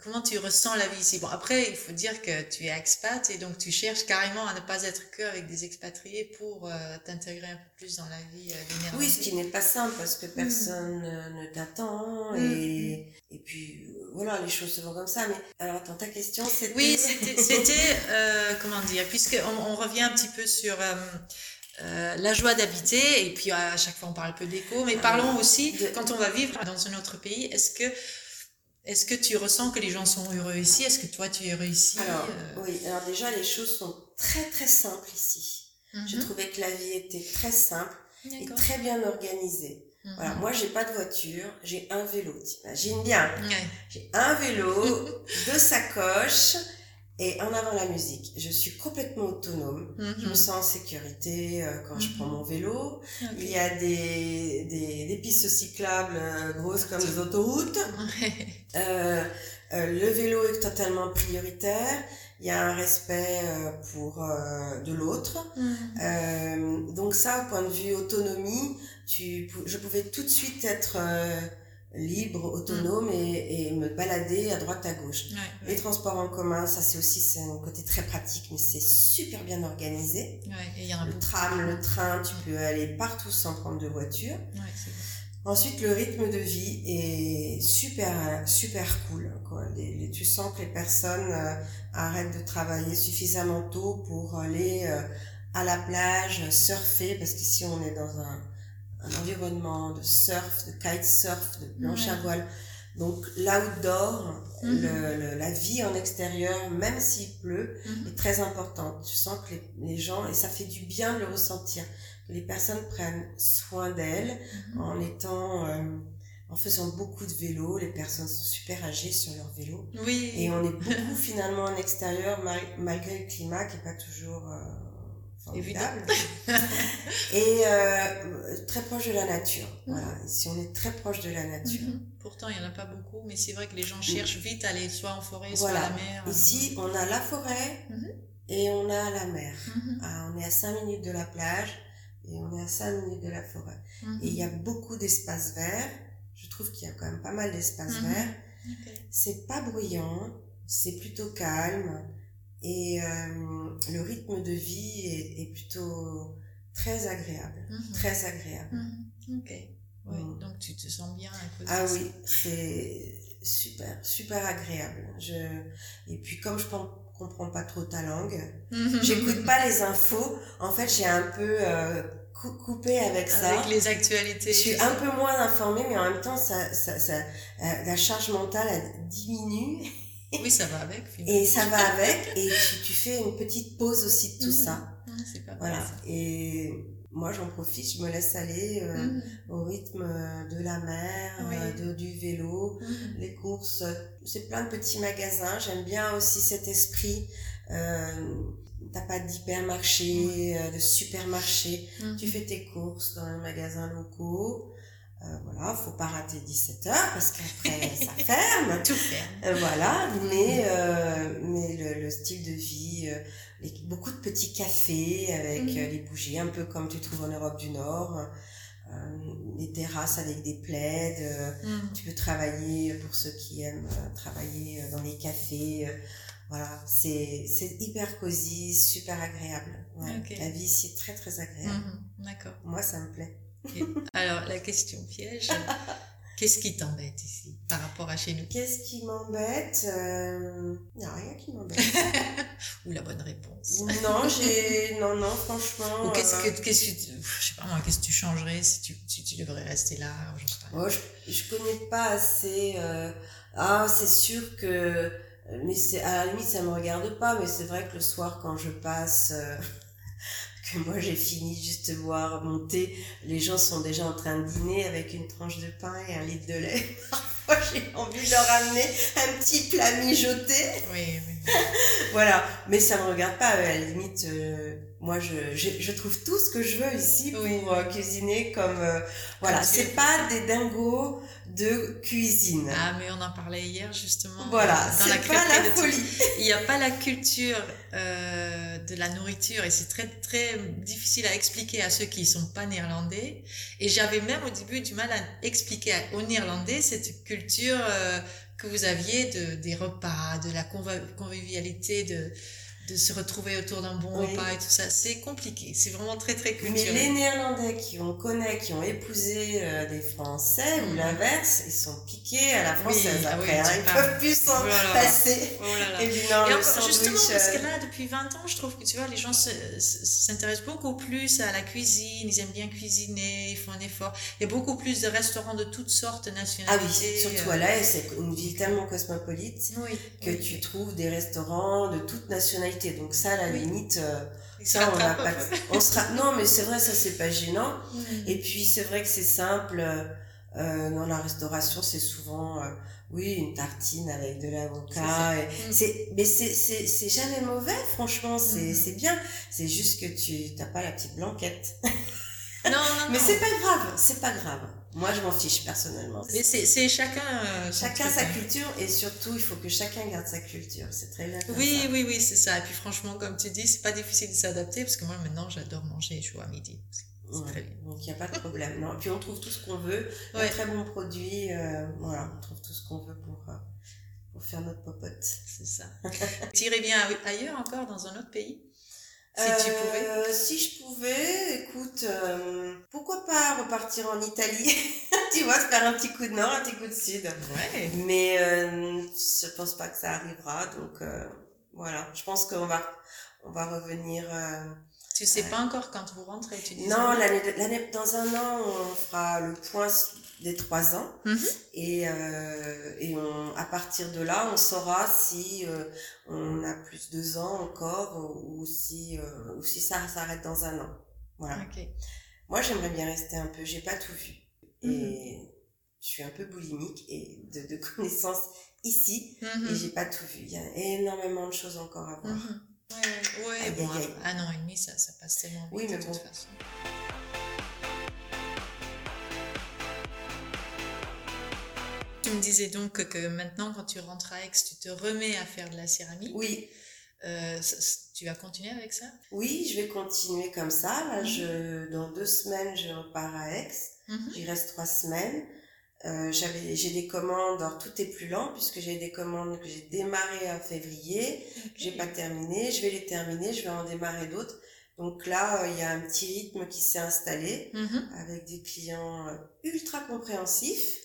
Speaker 2: Comment tu ressens la vie ici? Bon, après, il faut dire que tu es expat et donc tu cherches carrément à ne pas être que avec des expatriés pour euh, t'intégrer un peu plus dans la vie euh.
Speaker 3: Oui, ce qui n'est pas simple parce que personne ne t'attend
Speaker 2: Mm.
Speaker 3: et, et puis euh, voilà, les choses se font comme ça. Mais alors attends, ta question c'était.
Speaker 2: Oui, c'était, c'était, euh, comment dire, puisque on, on revient un petit peu sur euh, euh, la joie d'habiter, et puis à chaque fois on parle un peu d'éco, mais parlons aussi,
Speaker 3: De-
Speaker 2: quand on va vivre dans un autre pays, est-ce que, est-ce que tu ressens que les gens sont heureux ici? Est-ce que toi tu es heureux ici
Speaker 3: Alors,
Speaker 2: Euh,
Speaker 3: oui, alors déjà, les choses sont très très simples ici. J'ai
Speaker 2: mhm,
Speaker 3: trouvé que la vie était très simple et très bien organisée.
Speaker 2: Mhm.
Speaker 3: Voilà, moi j'ai pas de voiture, j'ai un vélo. T'imagines bien
Speaker 2: Ouais.
Speaker 3: J'ai un vélo, deux sacoches et en avant la musique. Je suis complètement autonome. Je me
Speaker 2: Mhm.
Speaker 3: sens en sécurité euh, quand je
Speaker 2: Mhm.
Speaker 3: prends mon vélo. Il y a des, des, des pistes cyclables euh, grosses comme des autoroutes. Euh, le vélo est totalement prioritaire. il y a un respect pour de l'autre.
Speaker 2: Mhm.
Speaker 3: Euh, donc ça, au point de vue autonomie, tu, je pouvais tout de suite être libre, autonome et, et me balader à droite à gauche.
Speaker 2: Ouais,
Speaker 3: Les transports en commun, ça c'est aussi c'est un côté très pratique, mais c'est super bien organisé.
Speaker 2: ouais, et y a
Speaker 3: Le
Speaker 2: beaucoup.
Speaker 3: tram, le train, tu peux aller partout sans prendre de voiture. Ensuite, le rythme de vie est super, super cool. Quoi. Les, les- tu sens que les personnes euh, arrêtent de travailler suffisamment tôt pour aller euh, à la plage, surfer, parce qu'ici on est dans un, un environnement de surf, de kitesurf, de planche à voile. Donc l'outdoor,
Speaker 2: Mhm.
Speaker 3: le, le- la vie en extérieur, même s'il pleut,
Speaker 2: Mhm.
Speaker 3: est très importante. Tu sens que les, les gens, et ça fait du bien de le ressentir, que les personnes prennent soin d'elles
Speaker 2: Mhm.
Speaker 3: en étant, euh, en faisant beaucoup de vélo. Les personnes sont super âgées sur leur vélo.
Speaker 2: Oui.
Speaker 3: Et on est beaucoup finalement en extérieur mal- malgré le climat qui est pas toujours euh, formidable. Et euh, très proche de la nature. Voilà. Ici on est très proche de la nature.
Speaker 2: Mhm. Pourtant, il n'y en a pas beaucoup, mais c'est vrai que les gens cherchent vite à aller soit en forêt, soit à la mer.
Speaker 3: Ici on a la forêt
Speaker 2: Mhm.
Speaker 3: et on a la mer. Ah, on est à 5 minutes de la plage et on est à 5 minutes de la forêt. Et il y a beaucoup d'espaces verts. Je trouve qu'il y a quand même pas mal d'espaces verts.
Speaker 2: Ok.
Speaker 3: C'est pas bruyant, c'est plutôt calme et euh, le rythme de vie est, est plutôt très agréable.
Speaker 2: Mhm.
Speaker 3: Très agréable.
Speaker 2: Mhm. Ok. Ouais,
Speaker 3: Mm.
Speaker 2: Donc tu te sens bien à cause
Speaker 3: Ah
Speaker 2: de ça.
Speaker 3: oui, c'est super, super agréable. Je... Et puis comme je comprends pas trop ta langue,
Speaker 2: Mhm.
Speaker 3: j'écoute pas les infos. En fait, j'ai un peu euh, cou- coupé avec ça.
Speaker 2: Avec les actualités.
Speaker 3: Je suis un peu moins informée, mais en même temps, ça, ça, ça, euh, la charge mentale diminue
Speaker 2: Oui, ça va avec. finalement.
Speaker 3: et ça va avec. Et tu, tu fais une petite pause aussi de tout
Speaker 2: Mhm.
Speaker 3: ça.
Speaker 2: Mhm, C'est pas
Speaker 3: Voilà.
Speaker 2: ça.
Speaker 3: Et moi, j'en profite, je me laisse aller euh,
Speaker 2: Mhm.
Speaker 3: au rythme euh, de la mer,
Speaker 2: Oui.
Speaker 3: euh, de, du vélo,
Speaker 2: Mhm.
Speaker 3: les courses. C'est plein de petits magasins. J'aime bien aussi cet esprit. Euh, T'as pas d'hypermarché, de supermarché.
Speaker 2: Mhm.
Speaker 3: Tu fais tes courses dans les magasins locaux. Euh, voilà, faut pas rater 17 heures parce qu'après ça ferme.
Speaker 2: Tout ferme.
Speaker 3: Euh, voilà, mais euh, mais le, le style de vie, euh, les- beaucoup de petits cafés avec
Speaker 2: Mhm.
Speaker 3: euh, les bougies, un peu comme tu trouves en Europe du Nord, euh, des terrasses avec des plaids. euh,
Speaker 2: Mhm.
Speaker 3: tu peux travailler pour ceux qui aiment travailler dans les cafés. euh, voilà, c'est c'est hyper cosy, super agréable. Ouais. La vie ici est très très agréable.
Speaker 2: Mhm. D'accord.
Speaker 3: Moi, ça me plaît.
Speaker 2: Alors, la question piège. Qu'est-ce qui t'embête ici par rapport à chez nous?
Speaker 3: Qu'est-ce qui m'embête Il n'y a rien qui m'embête.
Speaker 2: Ou la bonne réponse
Speaker 3: non, j'ai non non franchement.
Speaker 2: Ou qu'est-ce
Speaker 3: euh,
Speaker 2: que, qu'est-ce que tu, je sais pas moi, qu'est-ce que tu changerais si tu, si tu devrais rester là j'en sais pas.
Speaker 3: Moi, je, je connais pas assez. euh, Ah, c'est sûr que. Mais c'est à la limite, ça me regarde pas. Mais c'est vrai que le soir, quand je passe, euh, que moi j'ai fini juste de boire mon thé, les gens sont déjà en train de dîner avec une tranche de pain et un litre de lait. Parfois, j'ai envie de leur amener un petit plat mijoté.
Speaker 2: Oui, oui.
Speaker 3: Voilà, mais ça me regarde pas. À la limite, euh, moi, je, je, je trouve tout ce que je veux ici pour
Speaker 2: Oui.
Speaker 3: euh, cuisiner comme. euh, voilà, c'est pas des dingos de cuisine.
Speaker 2: Ah, mais on en parlait hier justement.
Speaker 3: voilà, c'est pas la
Speaker 2: tout-. Il n'y a pas la culture euh, de la nourriture et c'est très très difficile à expliquer à ceux qui sont pas néerlandais. Et j'avais même au début du mal à expliquer aux néerlandais cette culture euh, que vous aviez de, des repas, de la convivialité, de, de se retrouver autour d'un bon
Speaker 3: Oui.
Speaker 2: repas et tout ça. C'est compliqué, c'est vraiment très très
Speaker 3: Mais
Speaker 2: culturel.
Speaker 3: les Néerlandais qui on connaît, qui ont épousé euh, des Français ou
Speaker 2: Mhm.
Speaker 3: l'inverse, ils sont piqués à la française
Speaker 2: ah oui,
Speaker 3: après. hein, ils
Speaker 2: parles.
Speaker 3: peuvent plus s'en
Speaker 2: Voilà.
Speaker 3: passer.
Speaker 2: Oh là là.
Speaker 3: Et puis non,
Speaker 2: Et encore, justement, parce
Speaker 3: euh,
Speaker 2: que là, depuis 20 ans, je trouve que tu vois, les gens se- se- s'intéressent beaucoup plus à la cuisine, ils aiment bien cuisiner, ils font un effort. Il y a beaucoup plus de restaurants de toutes sortes de
Speaker 3: Ah
Speaker 2: nationalités.
Speaker 3: oui, surtout
Speaker 2: euh,
Speaker 3: à La Haye, c'est une ville tellement cosmopolite. Que tu trouves des restaurants de toute Donc ça, à la
Speaker 2: Oui.
Speaker 3: limite, euh, ça, on n'a pas... On sera... Non, mais c'est vrai, ça, c'est pas gênant.
Speaker 2: Mm.
Speaker 3: Et puis, c'est vrai que c'est simple. Euh, dans la restauration, c'est souvent, euh, oui, une tartine avec de l'avocat.
Speaker 2: Mm.
Speaker 3: Mais c'est, c'est, c'est jamais mauvais, franchement. C'est,
Speaker 2: Mhm.
Speaker 3: c'est bien. C'est juste que tu t'as pas la petite blanquette.
Speaker 2: Non, non,
Speaker 3: Mais
Speaker 2: non.
Speaker 3: c'est pas grave. C'est pas grave. Moi, je m'en fiche personnellement.
Speaker 2: Mais c'est chacun. euh,
Speaker 3: Chacun sa
Speaker 2: hein.
Speaker 3: culture et surtout, il faut que chacun garde sa culture. C'est très bien.
Speaker 2: Oui,
Speaker 3: ça.
Speaker 2: oui, oui, c'est ça. Et puis franchement, comme tu dis, c'est pas difficile de s'adapter parce que moi maintenant j'adore manger chaud à midi.
Speaker 3: Ouais,
Speaker 2: très bien.
Speaker 3: Donc, il n'y a pas de problème. Non. Puis, on trouve tout ce qu'on veut.
Speaker 2: Ouais.
Speaker 3: très bons produits. euh, voilà, on trouve tout ce qu'on veut pour, euh, pour faire notre popote.
Speaker 2: C'est ça. tu irais bien ailleurs encore dans un autre pays? Si tu
Speaker 3: Euh,
Speaker 2: pouvais
Speaker 3: Si je pouvais, écoute, euh, pourquoi pas repartir en Italie? Tu vois, faire un petit coup de nord, un petit coup de sud.
Speaker 2: Ouais.
Speaker 3: Mais euh, je pense pas que ça arrivera, donc euh, voilà. Je pense qu'on va, on va revenir. euh,
Speaker 2: Tu sais pas encore quand vous rentrez, tu dis
Speaker 3: Non, l'année, l'année dans un an, on fera le point des trois ans
Speaker 2: Mhm.
Speaker 3: et euh, et on, à partir de là, on saura si euh, on a plus deux ans encore ou, ou si euh, ou si ça s'arrête dans un an. Voilà. Moi, j'aimerais bien rester un peu. J'ai pas tout vu et
Speaker 2: Mhm.
Speaker 3: je suis un peu boulimique et de, de connaissances ici.
Speaker 2: Mhm.
Speaker 3: Et j'ai pas tout vu. Il y a énormément de choses encore à voir.
Speaker 2: Ouais, ouais, bon,
Speaker 3: aïe.
Speaker 2: un an et demi, ça, ça passe tellement vite
Speaker 3: Oui, mais
Speaker 2: de toute
Speaker 3: bon.
Speaker 2: façon. Tu me disais donc que, maintenant, quand tu rentres à Aix, tu te remets à faire de la céramique.
Speaker 3: Oui,
Speaker 2: Euh, tu vas continuer avec ça?
Speaker 3: Oui, je vais continuer comme ça. Là,
Speaker 2: Mhm.
Speaker 3: je, dans deux semaines, je repars à Aix.
Speaker 2: Mhm.
Speaker 3: J'y reste trois semaines. Euh, j'ai des commandes, alors tout est plus lent puisque j'ai des commandes que j'ai démarrées en février. J'ai pas terminé, je vais les terminer, je vais en démarrer d'autres. Donc là, euh, il y a un petit rythme qui s'est installé
Speaker 2: Mhm.
Speaker 3: avec des clients euh, ultra compréhensifs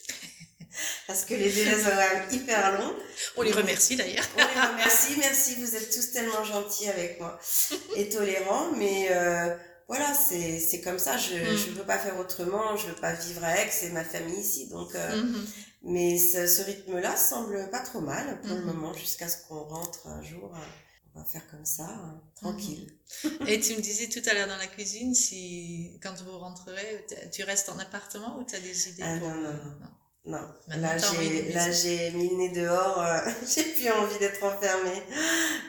Speaker 3: parce que les délais horaires hyper longs.
Speaker 2: On les remercie d'ailleurs.
Speaker 3: On les remercie, merci, vous êtes tous tellement gentils avec moi et tolérants, mais euh, voilà, c'est c'est comme ça, je
Speaker 2: Mm.
Speaker 3: je veux pas faire autrement, je veux pas vivre à Aix, c'est ma famille ici, donc euh,
Speaker 2: Mhm.
Speaker 3: mais ce, ce rythme-là semble pas trop mal pour le
Speaker 2: Mhm.
Speaker 3: moment, jusqu'à ce qu'on rentre un jour, euh, on va faire comme ça, hein, tranquille.
Speaker 2: Et tu me disais tout à l'heure dans la cuisine, si quand vous rentrerez, tu restes en appartement ou tu as des idées
Speaker 3: Ah
Speaker 2: pour...
Speaker 3: non, non, non. Non,
Speaker 2: Maintenant,
Speaker 3: là j'ai mis le nez dehors, euh, j'ai plus envie d'être enfermée.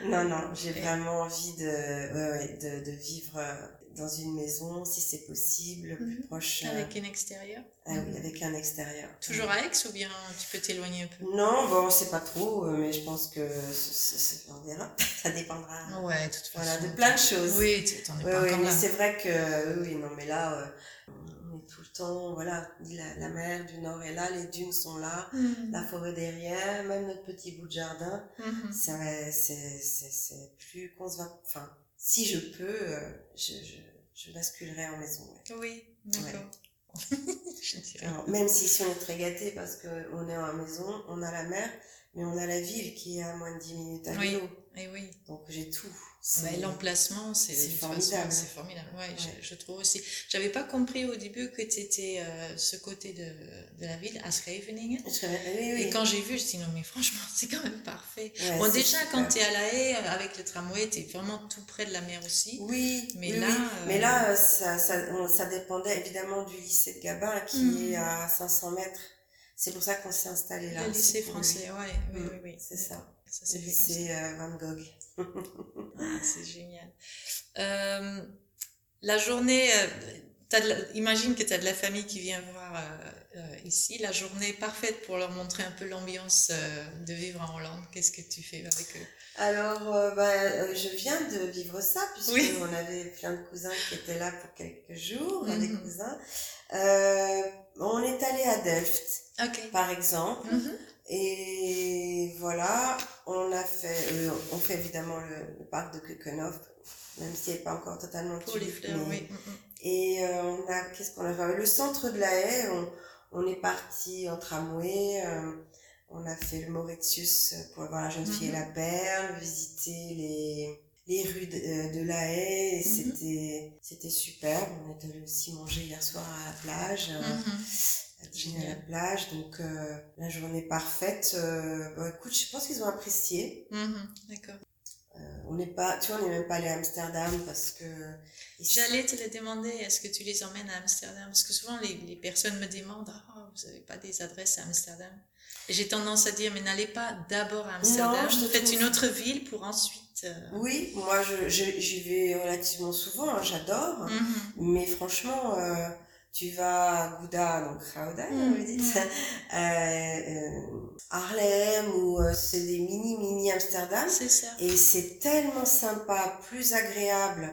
Speaker 3: Non non, j'ai vraiment envie de ouais, ouais, de, de vivre euh, dans une maison si c'est possible, plus
Speaker 2: Mhm.
Speaker 3: proche. euh,
Speaker 2: Avec un extérieur
Speaker 3: ah oui, avec un extérieur.
Speaker 2: Toujours à Aix ou bien tu peux t'éloigner un peu?
Speaker 3: Non, bon, c'est pas trop, mais je pense que c'est- c'est- on verra. Ça dépendra.
Speaker 2: Ouais, de toute façon.
Speaker 3: Voilà, de plein de choses.
Speaker 2: Oui, t'en es
Speaker 3: Oui,
Speaker 2: pas
Speaker 3: oui,
Speaker 2: encore
Speaker 3: mais c'est vrai que oui, non, mais là, euh, est tout le temps, voilà, la, la mer du nord est là, les dunes sont là,
Speaker 2: Mhm.
Speaker 3: la forêt derrière, même notre petit bout de jardin,
Speaker 2: Mhm.
Speaker 3: c'est plus qu'on se va, enfin, si je peux, euh, je, je, je basculerai en maison. ouais.
Speaker 2: Oui, d'accord.
Speaker 3: Même si ici on est très gâtés parce que on est en maison, on a la mer, mais on a la ville qui est à moins de 10 minutes à
Speaker 2: Oui.
Speaker 3: vélo,
Speaker 2: Et oui.
Speaker 3: donc j'ai tout.
Speaker 2: L'emplacement, c'est
Speaker 3: formidable.
Speaker 2: C'est formidable. Ouais,
Speaker 3: Ouais.
Speaker 2: Je, je trouve aussi. J'avais pas compris au début que tu étais ce côté de, de la ville, à
Speaker 3: oui, oui.
Speaker 2: Et quand j'ai vu, je me suis dit non, mais franchement, c'est quand même parfait. Bon, déjà,
Speaker 3: super.
Speaker 2: quand tu es à La Haye, euh, avec le tramway, tu es vraiment tout près de la mer aussi.
Speaker 3: Oui,
Speaker 2: Mais
Speaker 3: oui,
Speaker 2: là, euh,
Speaker 3: mais là, euh, ça, ça, on- ça dépendait évidemment du lycée de Gabin qui
Speaker 2: Mhm.
Speaker 3: est à 500 mètres. C'est pour ça qu'on s'est installé là.
Speaker 2: le lycée français, ouais, oui,
Speaker 3: Mm,
Speaker 2: oui, oui.
Speaker 3: c'est ça.
Speaker 2: Ça
Speaker 3: Le
Speaker 2: s'est fait comme ça.
Speaker 3: lycée euh, Van Gogh.
Speaker 2: Ah, c'est génial. Euh, la journée, euh, de la- imagine que tu as de la famille qui vient voir euh, ici, la journée parfaite pour leur montrer un peu l'ambiance euh, de vivre en Hollande. Qu'est-ce que tu fais avec eux?
Speaker 3: Alors, bah, je viens de vivre ça puisque
Speaker 2: Oui.
Speaker 3: on avait plein de cousins qui étaient là pour quelques jours,
Speaker 2: Mhm.
Speaker 3: des cousins. On est allé à Delft, par exemple.
Speaker 2: Mhm.
Speaker 3: Et voilà, on a fait, euh, on fait évidemment le, le parc de Keukenhof, même s'il n'est pas encore totalement
Speaker 2: Pour les fleurs, oui. Mhm.
Speaker 3: Et euh, on a, qu'est-ce qu'on a fait? Le centre de la haie, on, on est parti en tramway, euh, on a fait le Mauritius pour voir la jeune fille et la perle, visiter les, les rues de, euh, de la haie,
Speaker 2: Mhm.
Speaker 3: c'était, c'était superbe. On est allé aussi manger hier soir à la plage. euh,
Speaker 2: Mhm.
Speaker 3: Dîner à la plage, donc euh, la journée parfaite. Euh, bah, écoute, je pense qu'ils ont apprécié.
Speaker 2: Mhm. D'accord.
Speaker 3: Euh, on n'est pas, tu vois, on n'est même pas allé à Amsterdam parce que
Speaker 2: J'allais te le demander, est-ce que tu les emmènes à Amsterdam? Parce que souvent les, les personnes me demandent, ah, vous n'avez pas des adresses à Amsterdam Et j'ai tendance à dire, mais n'allez pas d'abord à Amsterdam,
Speaker 3: je te
Speaker 2: faites une autre ville pour ensuite... euh,
Speaker 3: Oui, moi je, je- j'y vais relativement souvent, hein, j'adore.
Speaker 2: mhm.
Speaker 3: Mais franchement, euh, tu vas à Gouda, donc Gouda,
Speaker 2: Mm,
Speaker 3: vous dites, euh, euh, Harlem, ou euh, c'est des mini-mini Amsterdam.
Speaker 2: C'est ça.
Speaker 3: Et c'est tellement sympa, plus agréable.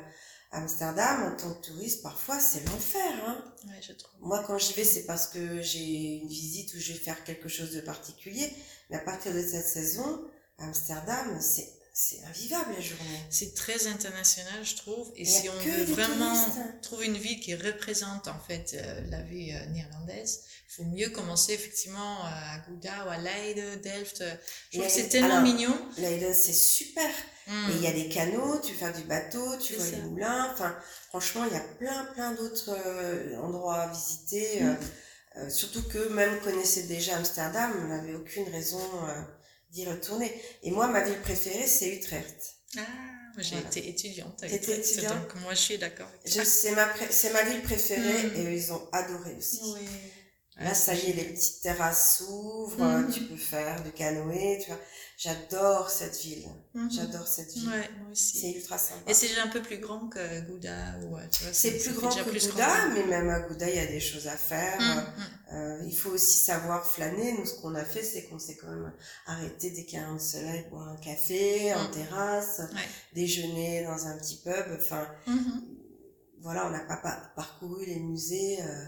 Speaker 3: Amsterdam, en tant que touriste, parfois, c'est l'enfer. Hein.
Speaker 2: Ouais, je trouve.
Speaker 3: Moi, quand j'y vais, c'est parce que j'ai une visite où je vais faire quelque chose de particulier. Mais à partir de cette saison, Amsterdam, c'est, c'est invivable la journée.
Speaker 2: C'est très international, je trouve. Et si on veut vraiment
Speaker 3: touristes.
Speaker 2: trouver une ville qui représente en fait euh, la vie euh, néerlandaise, il faut mieux commencer effectivement à Gouda ou à Leiden, Delft. Je trouve que c'est
Speaker 3: Leiden,
Speaker 2: tellement
Speaker 3: alors,
Speaker 2: mignon.
Speaker 3: Leiden, c'est super.
Speaker 2: Mm.
Speaker 3: Et il y a des canaux, tu fais du bateau, tu vois
Speaker 2: ça.
Speaker 3: les moulins. Enfin, franchement, il y a plein, plein d'autres euh, endroits à visiter.
Speaker 2: Mm.
Speaker 3: euh, euh, surtout que même connaissait déjà Amsterdam, on n'avait aucune raison euh, d'y retourner. Et moi, ma ville préférée, c'est Utrecht.
Speaker 2: Ah, j'ai
Speaker 3: Voilà.
Speaker 2: été étudiante.
Speaker 3: T'étais étudiante
Speaker 2: Donc moi, je suis d'accord.
Speaker 3: C'est ma, ma ville préférée
Speaker 2: Mm.
Speaker 3: et ils ont adoré aussi.
Speaker 2: Oui.
Speaker 3: Là, ça y est, les petites terrasses s'ouvrent,
Speaker 2: Mhm.
Speaker 3: tu peux faire du canoë, tu vois. J'adore cette ville.
Speaker 2: Mhm.
Speaker 3: J'adore cette ville.
Speaker 2: Ouais, moi aussi.
Speaker 3: C'est ultra sympa.
Speaker 2: Et c'est déjà un peu plus grand que Gouda ou euh.
Speaker 3: C'est plus grand que
Speaker 2: plus
Speaker 3: Gouda,
Speaker 2: grand.
Speaker 3: mais même à Gouda, il y a des choses à faire.
Speaker 2: Mm, mm.
Speaker 3: Euh, il faut aussi savoir flâner. Nous, ce qu'on a fait, c'est qu'on s'est quand même arrêté dès qu'il y a un soleil, boire un café en
Speaker 2: Mm.
Speaker 3: terrasse,
Speaker 2: Ouais.
Speaker 3: déjeuner dans un petit pub. Enfin,
Speaker 2: Mhm.
Speaker 3: voilà, on n'a pas pa- parcouru les musées euh,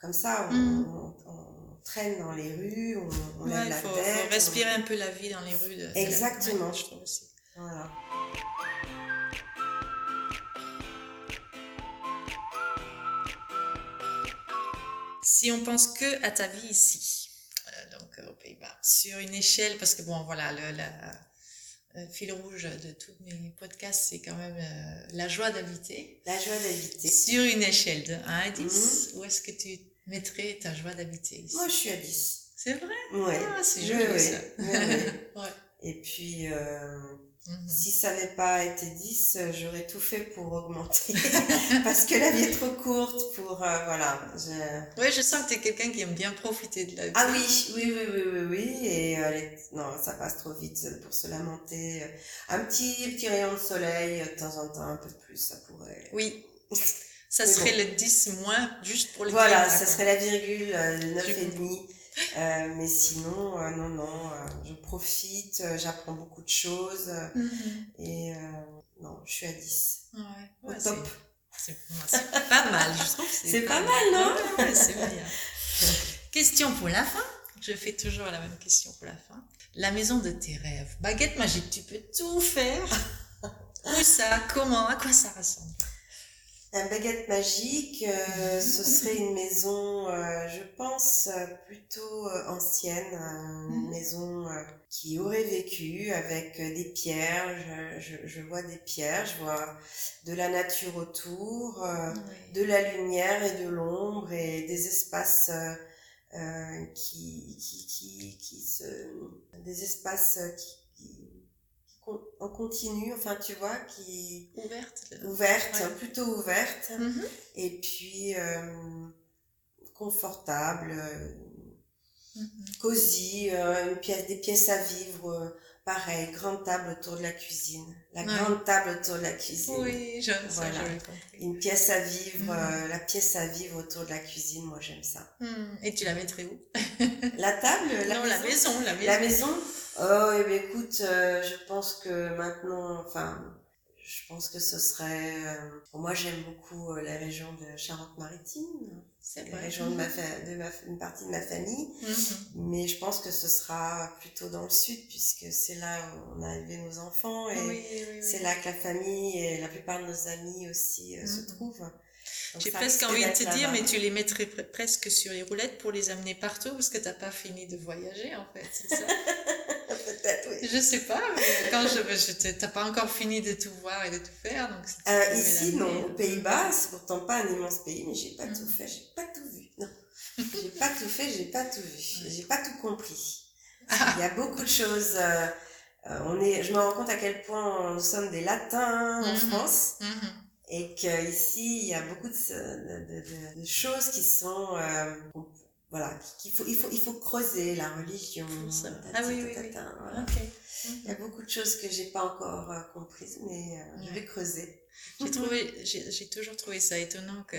Speaker 3: comme ça. On,
Speaker 2: Mm.
Speaker 3: on- on traîne dans les rues, on, on
Speaker 2: Ouais,
Speaker 3: lève la
Speaker 2: faut,
Speaker 3: tête.
Speaker 2: faut
Speaker 3: on-
Speaker 2: respirer un peu la vie dans les rues de. la-
Speaker 3: Exactement.
Speaker 2: Ouais, je trouve aussi.
Speaker 3: Voilà.
Speaker 2: Si on pense que à ta vie ici, euh, donc euh, aux Pays-Bas, sur une échelle, parce que bon, voilà, le, la- le fil rouge de tous mes podcasts, c'est quand même euh, la joie d'habiter.
Speaker 3: La joie d'habiter.
Speaker 2: Sur une échelle de 1 à 10, où est-ce que tu mettrais ta joie d'habiter ici
Speaker 3: Moi, je suis à 10.
Speaker 2: C'est vrai?
Speaker 3: Ouais.
Speaker 2: Ah, c'est
Speaker 3: Oui,
Speaker 2: joli
Speaker 3: oui.
Speaker 2: ça.
Speaker 3: Oui, oui.
Speaker 2: Ouais.
Speaker 3: Et puis, euh,
Speaker 2: Mhm.
Speaker 3: si ça n'avait pas été 10, euh, j'aurais tout fait pour augmenter. Parce que la vie est trop courte pour... euh, voilà. je-
Speaker 2: Ouais, je sens que tu es quelqu'un qui aime bien profiter de la vie.
Speaker 3: Ah oui, oui, oui, oui, oui, oui. Et euh, les- non, ça passe trop vite pour se lamenter. Un petit, petit rayon de soleil, de temps en temps, un peu plus, ça pourrait...
Speaker 2: Oui. Ça
Speaker 3: Mais
Speaker 2: serait le 10 moins, juste pour le
Speaker 3: Voilà, ça serait la virgule, euh, le neuf
Speaker 2: Je
Speaker 3: et demi. Euh, mais sinon, euh, non, non, euh, je profite, euh, j'apprends beaucoup de choses. euh,
Speaker 2: Mhm.
Speaker 3: et euh, non, je suis à 10.
Speaker 2: Ouais,
Speaker 3: Au
Speaker 2: ouais,
Speaker 3: top.
Speaker 2: C'est pas mal, je trouve.
Speaker 3: C'est pas mal, non
Speaker 2: ouais, C'est bien. Question pour la fin. Je fais toujours la même question pour la fin. La maison de tes rêves. Baguette magique, tu peux tout faire. Où ça Comment À quoi ça ressemble?
Speaker 3: Un baguette magique, euh, ce serait une maison, euh, je pense, euh, plutôt euh, ancienne, euh, une
Speaker 2: Mhm.
Speaker 3: maison euh, qui aurait vécu avec des pierres. Je, je, je vois des pierres, je vois de la nature autour, euh, de la lumière et de l'ombre et des espaces qui, qui, qui, qui se, des espaces qui, en continu, enfin tu vois, qui
Speaker 2: Ouverte. là.
Speaker 3: ouverte,
Speaker 2: Ouais.
Speaker 3: plutôt ouverte,
Speaker 2: Mhm.
Speaker 3: et puis euh, confortable, euh,
Speaker 2: Mhm.
Speaker 3: cosy, euh, une pièce, des pièces à vivre, pareil, grande table autour de la cuisine, la
Speaker 2: Ouais.
Speaker 3: grande table autour de la cuisine.
Speaker 2: Oui, j'aime ça,
Speaker 3: Voilà. Une pièce à vivre,
Speaker 2: Mhm.
Speaker 3: euh, la pièce à vivre autour de la cuisine, moi j'aime ça.
Speaker 2: Hmm. Et tu la mettrais où?
Speaker 3: La table, la
Speaker 2: Non,
Speaker 3: maison.
Speaker 2: la maison, la maison.
Speaker 3: La maison Oh, eh bien, écoute, euh, je pense que maintenant, enfin, je pense que ce serait. euh, pour moi, j'aime beaucoup euh, la région de Charente-Maritime.
Speaker 2: C'est
Speaker 3: la région de ma fa- de ma, une partie de ma famille.
Speaker 2: Mhm.
Speaker 3: Mais je pense que ce sera plutôt dans le sud, puisque c'est là où on a élevé nos enfants et
Speaker 2: Oui, oui, oui.
Speaker 3: c'est là que la famille et la plupart de nos amis aussi se
Speaker 2: Mhm.
Speaker 3: trouvent.
Speaker 2: J'ai presque envie de te dire, mais tu les mettrais pre- presque sur les roulettes pour les amener partout parce que t'as pas fini de voyager en fait, c'est ça? Je sais pas, mais quand je, je t'as pas encore fini de tout voir et de tout faire, donc
Speaker 3: Euh, ici, non. Aux Pays-Bas, c'est pourtant pas un immense pays, mais j'ai pas
Speaker 2: Mhm.
Speaker 3: tout fait, j'ai pas tout vu. Non. j'ai pas tout fait, j'ai pas tout vu. J'ai pas tout compris.
Speaker 2: Ah.
Speaker 3: Il y a beaucoup de choses. euh, euh, on est, je me rends compte à quel point nous sommes des latins en
Speaker 2: Mhm.
Speaker 3: France
Speaker 2: mhm.
Speaker 3: et qu'ici, il y a beaucoup de, de, de- de- de choses qui sont. euh, voilà, qu'il faut, il, faut, il faut creuser la religion.
Speaker 2: Ça. Ah oui, oui,
Speaker 3: voilà.
Speaker 2: Ok.
Speaker 3: Il y a beaucoup de choses que j'ai pas encore euh, comprises, mais euh, je vais creuser.
Speaker 2: J'ai trouvé, j'ai toujours trouvé ça étonnant que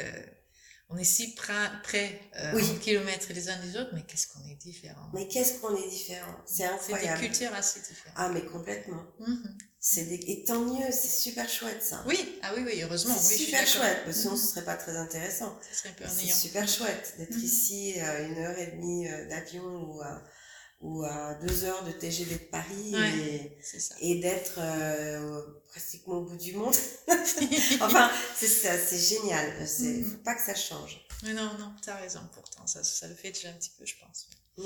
Speaker 4: on est si près, euh,
Speaker 3: Oui.
Speaker 4: kilomètres les uns des autres, mais qu'est-ce qu'on est différents.
Speaker 3: Mais qu'est-ce qu'on est différent C'est
Speaker 4: C'est des
Speaker 3: incroyable.
Speaker 4: cultures assez différentes.
Speaker 3: Ah, mais complètement.
Speaker 4: Mhm.
Speaker 3: C'est des... Et tant mieux, c'est super chouette ça.
Speaker 4: Oui, ah oui, oui, heureusement.
Speaker 3: c'est
Speaker 4: oui,
Speaker 3: super chouette, parce que sinon
Speaker 4: Mhm.
Speaker 3: ce serait pas très intéressant. C'est super chouette d'être
Speaker 4: Mhm.
Speaker 3: ici à une heure et demie euh, d'avion ou à, ou à deux heures de TGV de Paris
Speaker 4: Ouais.
Speaker 3: et,
Speaker 4: C'est
Speaker 3: d'être euh, pratiquement au bout du monde. enfin, c'est ça, c'est génial. C'est
Speaker 4: Mhm.
Speaker 3: faut pas que ça change.
Speaker 4: Mais non, non, t'as raison pourtant, ça, ça le fait déjà un petit peu, je pense.
Speaker 3: Mm.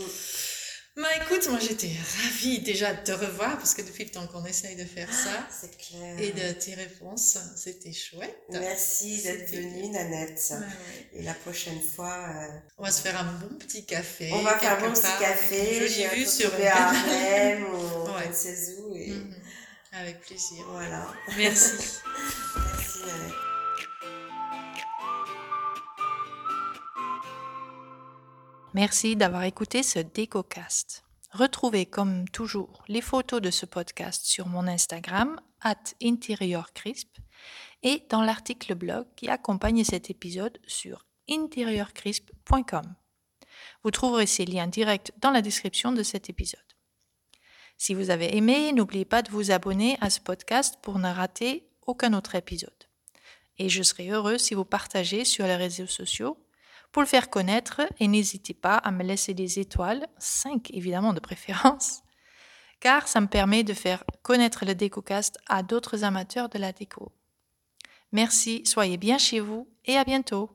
Speaker 4: Bah écoute, moi j'étais ravie déjà de te revoir, parce que depuis le temps qu'on essaye de faire ça,
Speaker 3: clair.
Speaker 4: et de tes réponses, c'était chouette.
Speaker 3: Merci d'être venue. Nanette.
Speaker 4: Ouais, ouais.
Speaker 3: Et la prochaine fois, euh,
Speaker 4: On va se faire un bon petit café.
Speaker 3: on va faire un bon petit café.
Speaker 4: vue
Speaker 3: te
Speaker 4: sur
Speaker 3: Arnhem ou
Speaker 4: Ouais.
Speaker 3: Et
Speaker 4: Mhm. Avec plaisir.
Speaker 3: voilà.
Speaker 4: Merci.
Speaker 3: Merci, Nanette.
Speaker 2: Merci d'avoir écouté ce DécoCast. Retrouvez comme toujours les photos de ce podcast sur mon Instagram, at intérieurcrisp, et dans l'article blog qui accompagne cet épisode sur intérieurcrisp.com. Vous trouverez ces liens directs dans la description de cet épisode. Si vous avez aimé, n'oubliez pas de vous abonner à ce podcast pour ne rater aucun autre épisode. Et je serai heureux si vous partagez sur les réseaux sociaux pour le faire connaître et n'hésitez pas à me laisser des étoiles, 5 évidemment de préférence, car ça me permet de faire connaître le DécoCast à d'autres amateurs de la déco. Merci, soyez bien chez vous et à bientôt.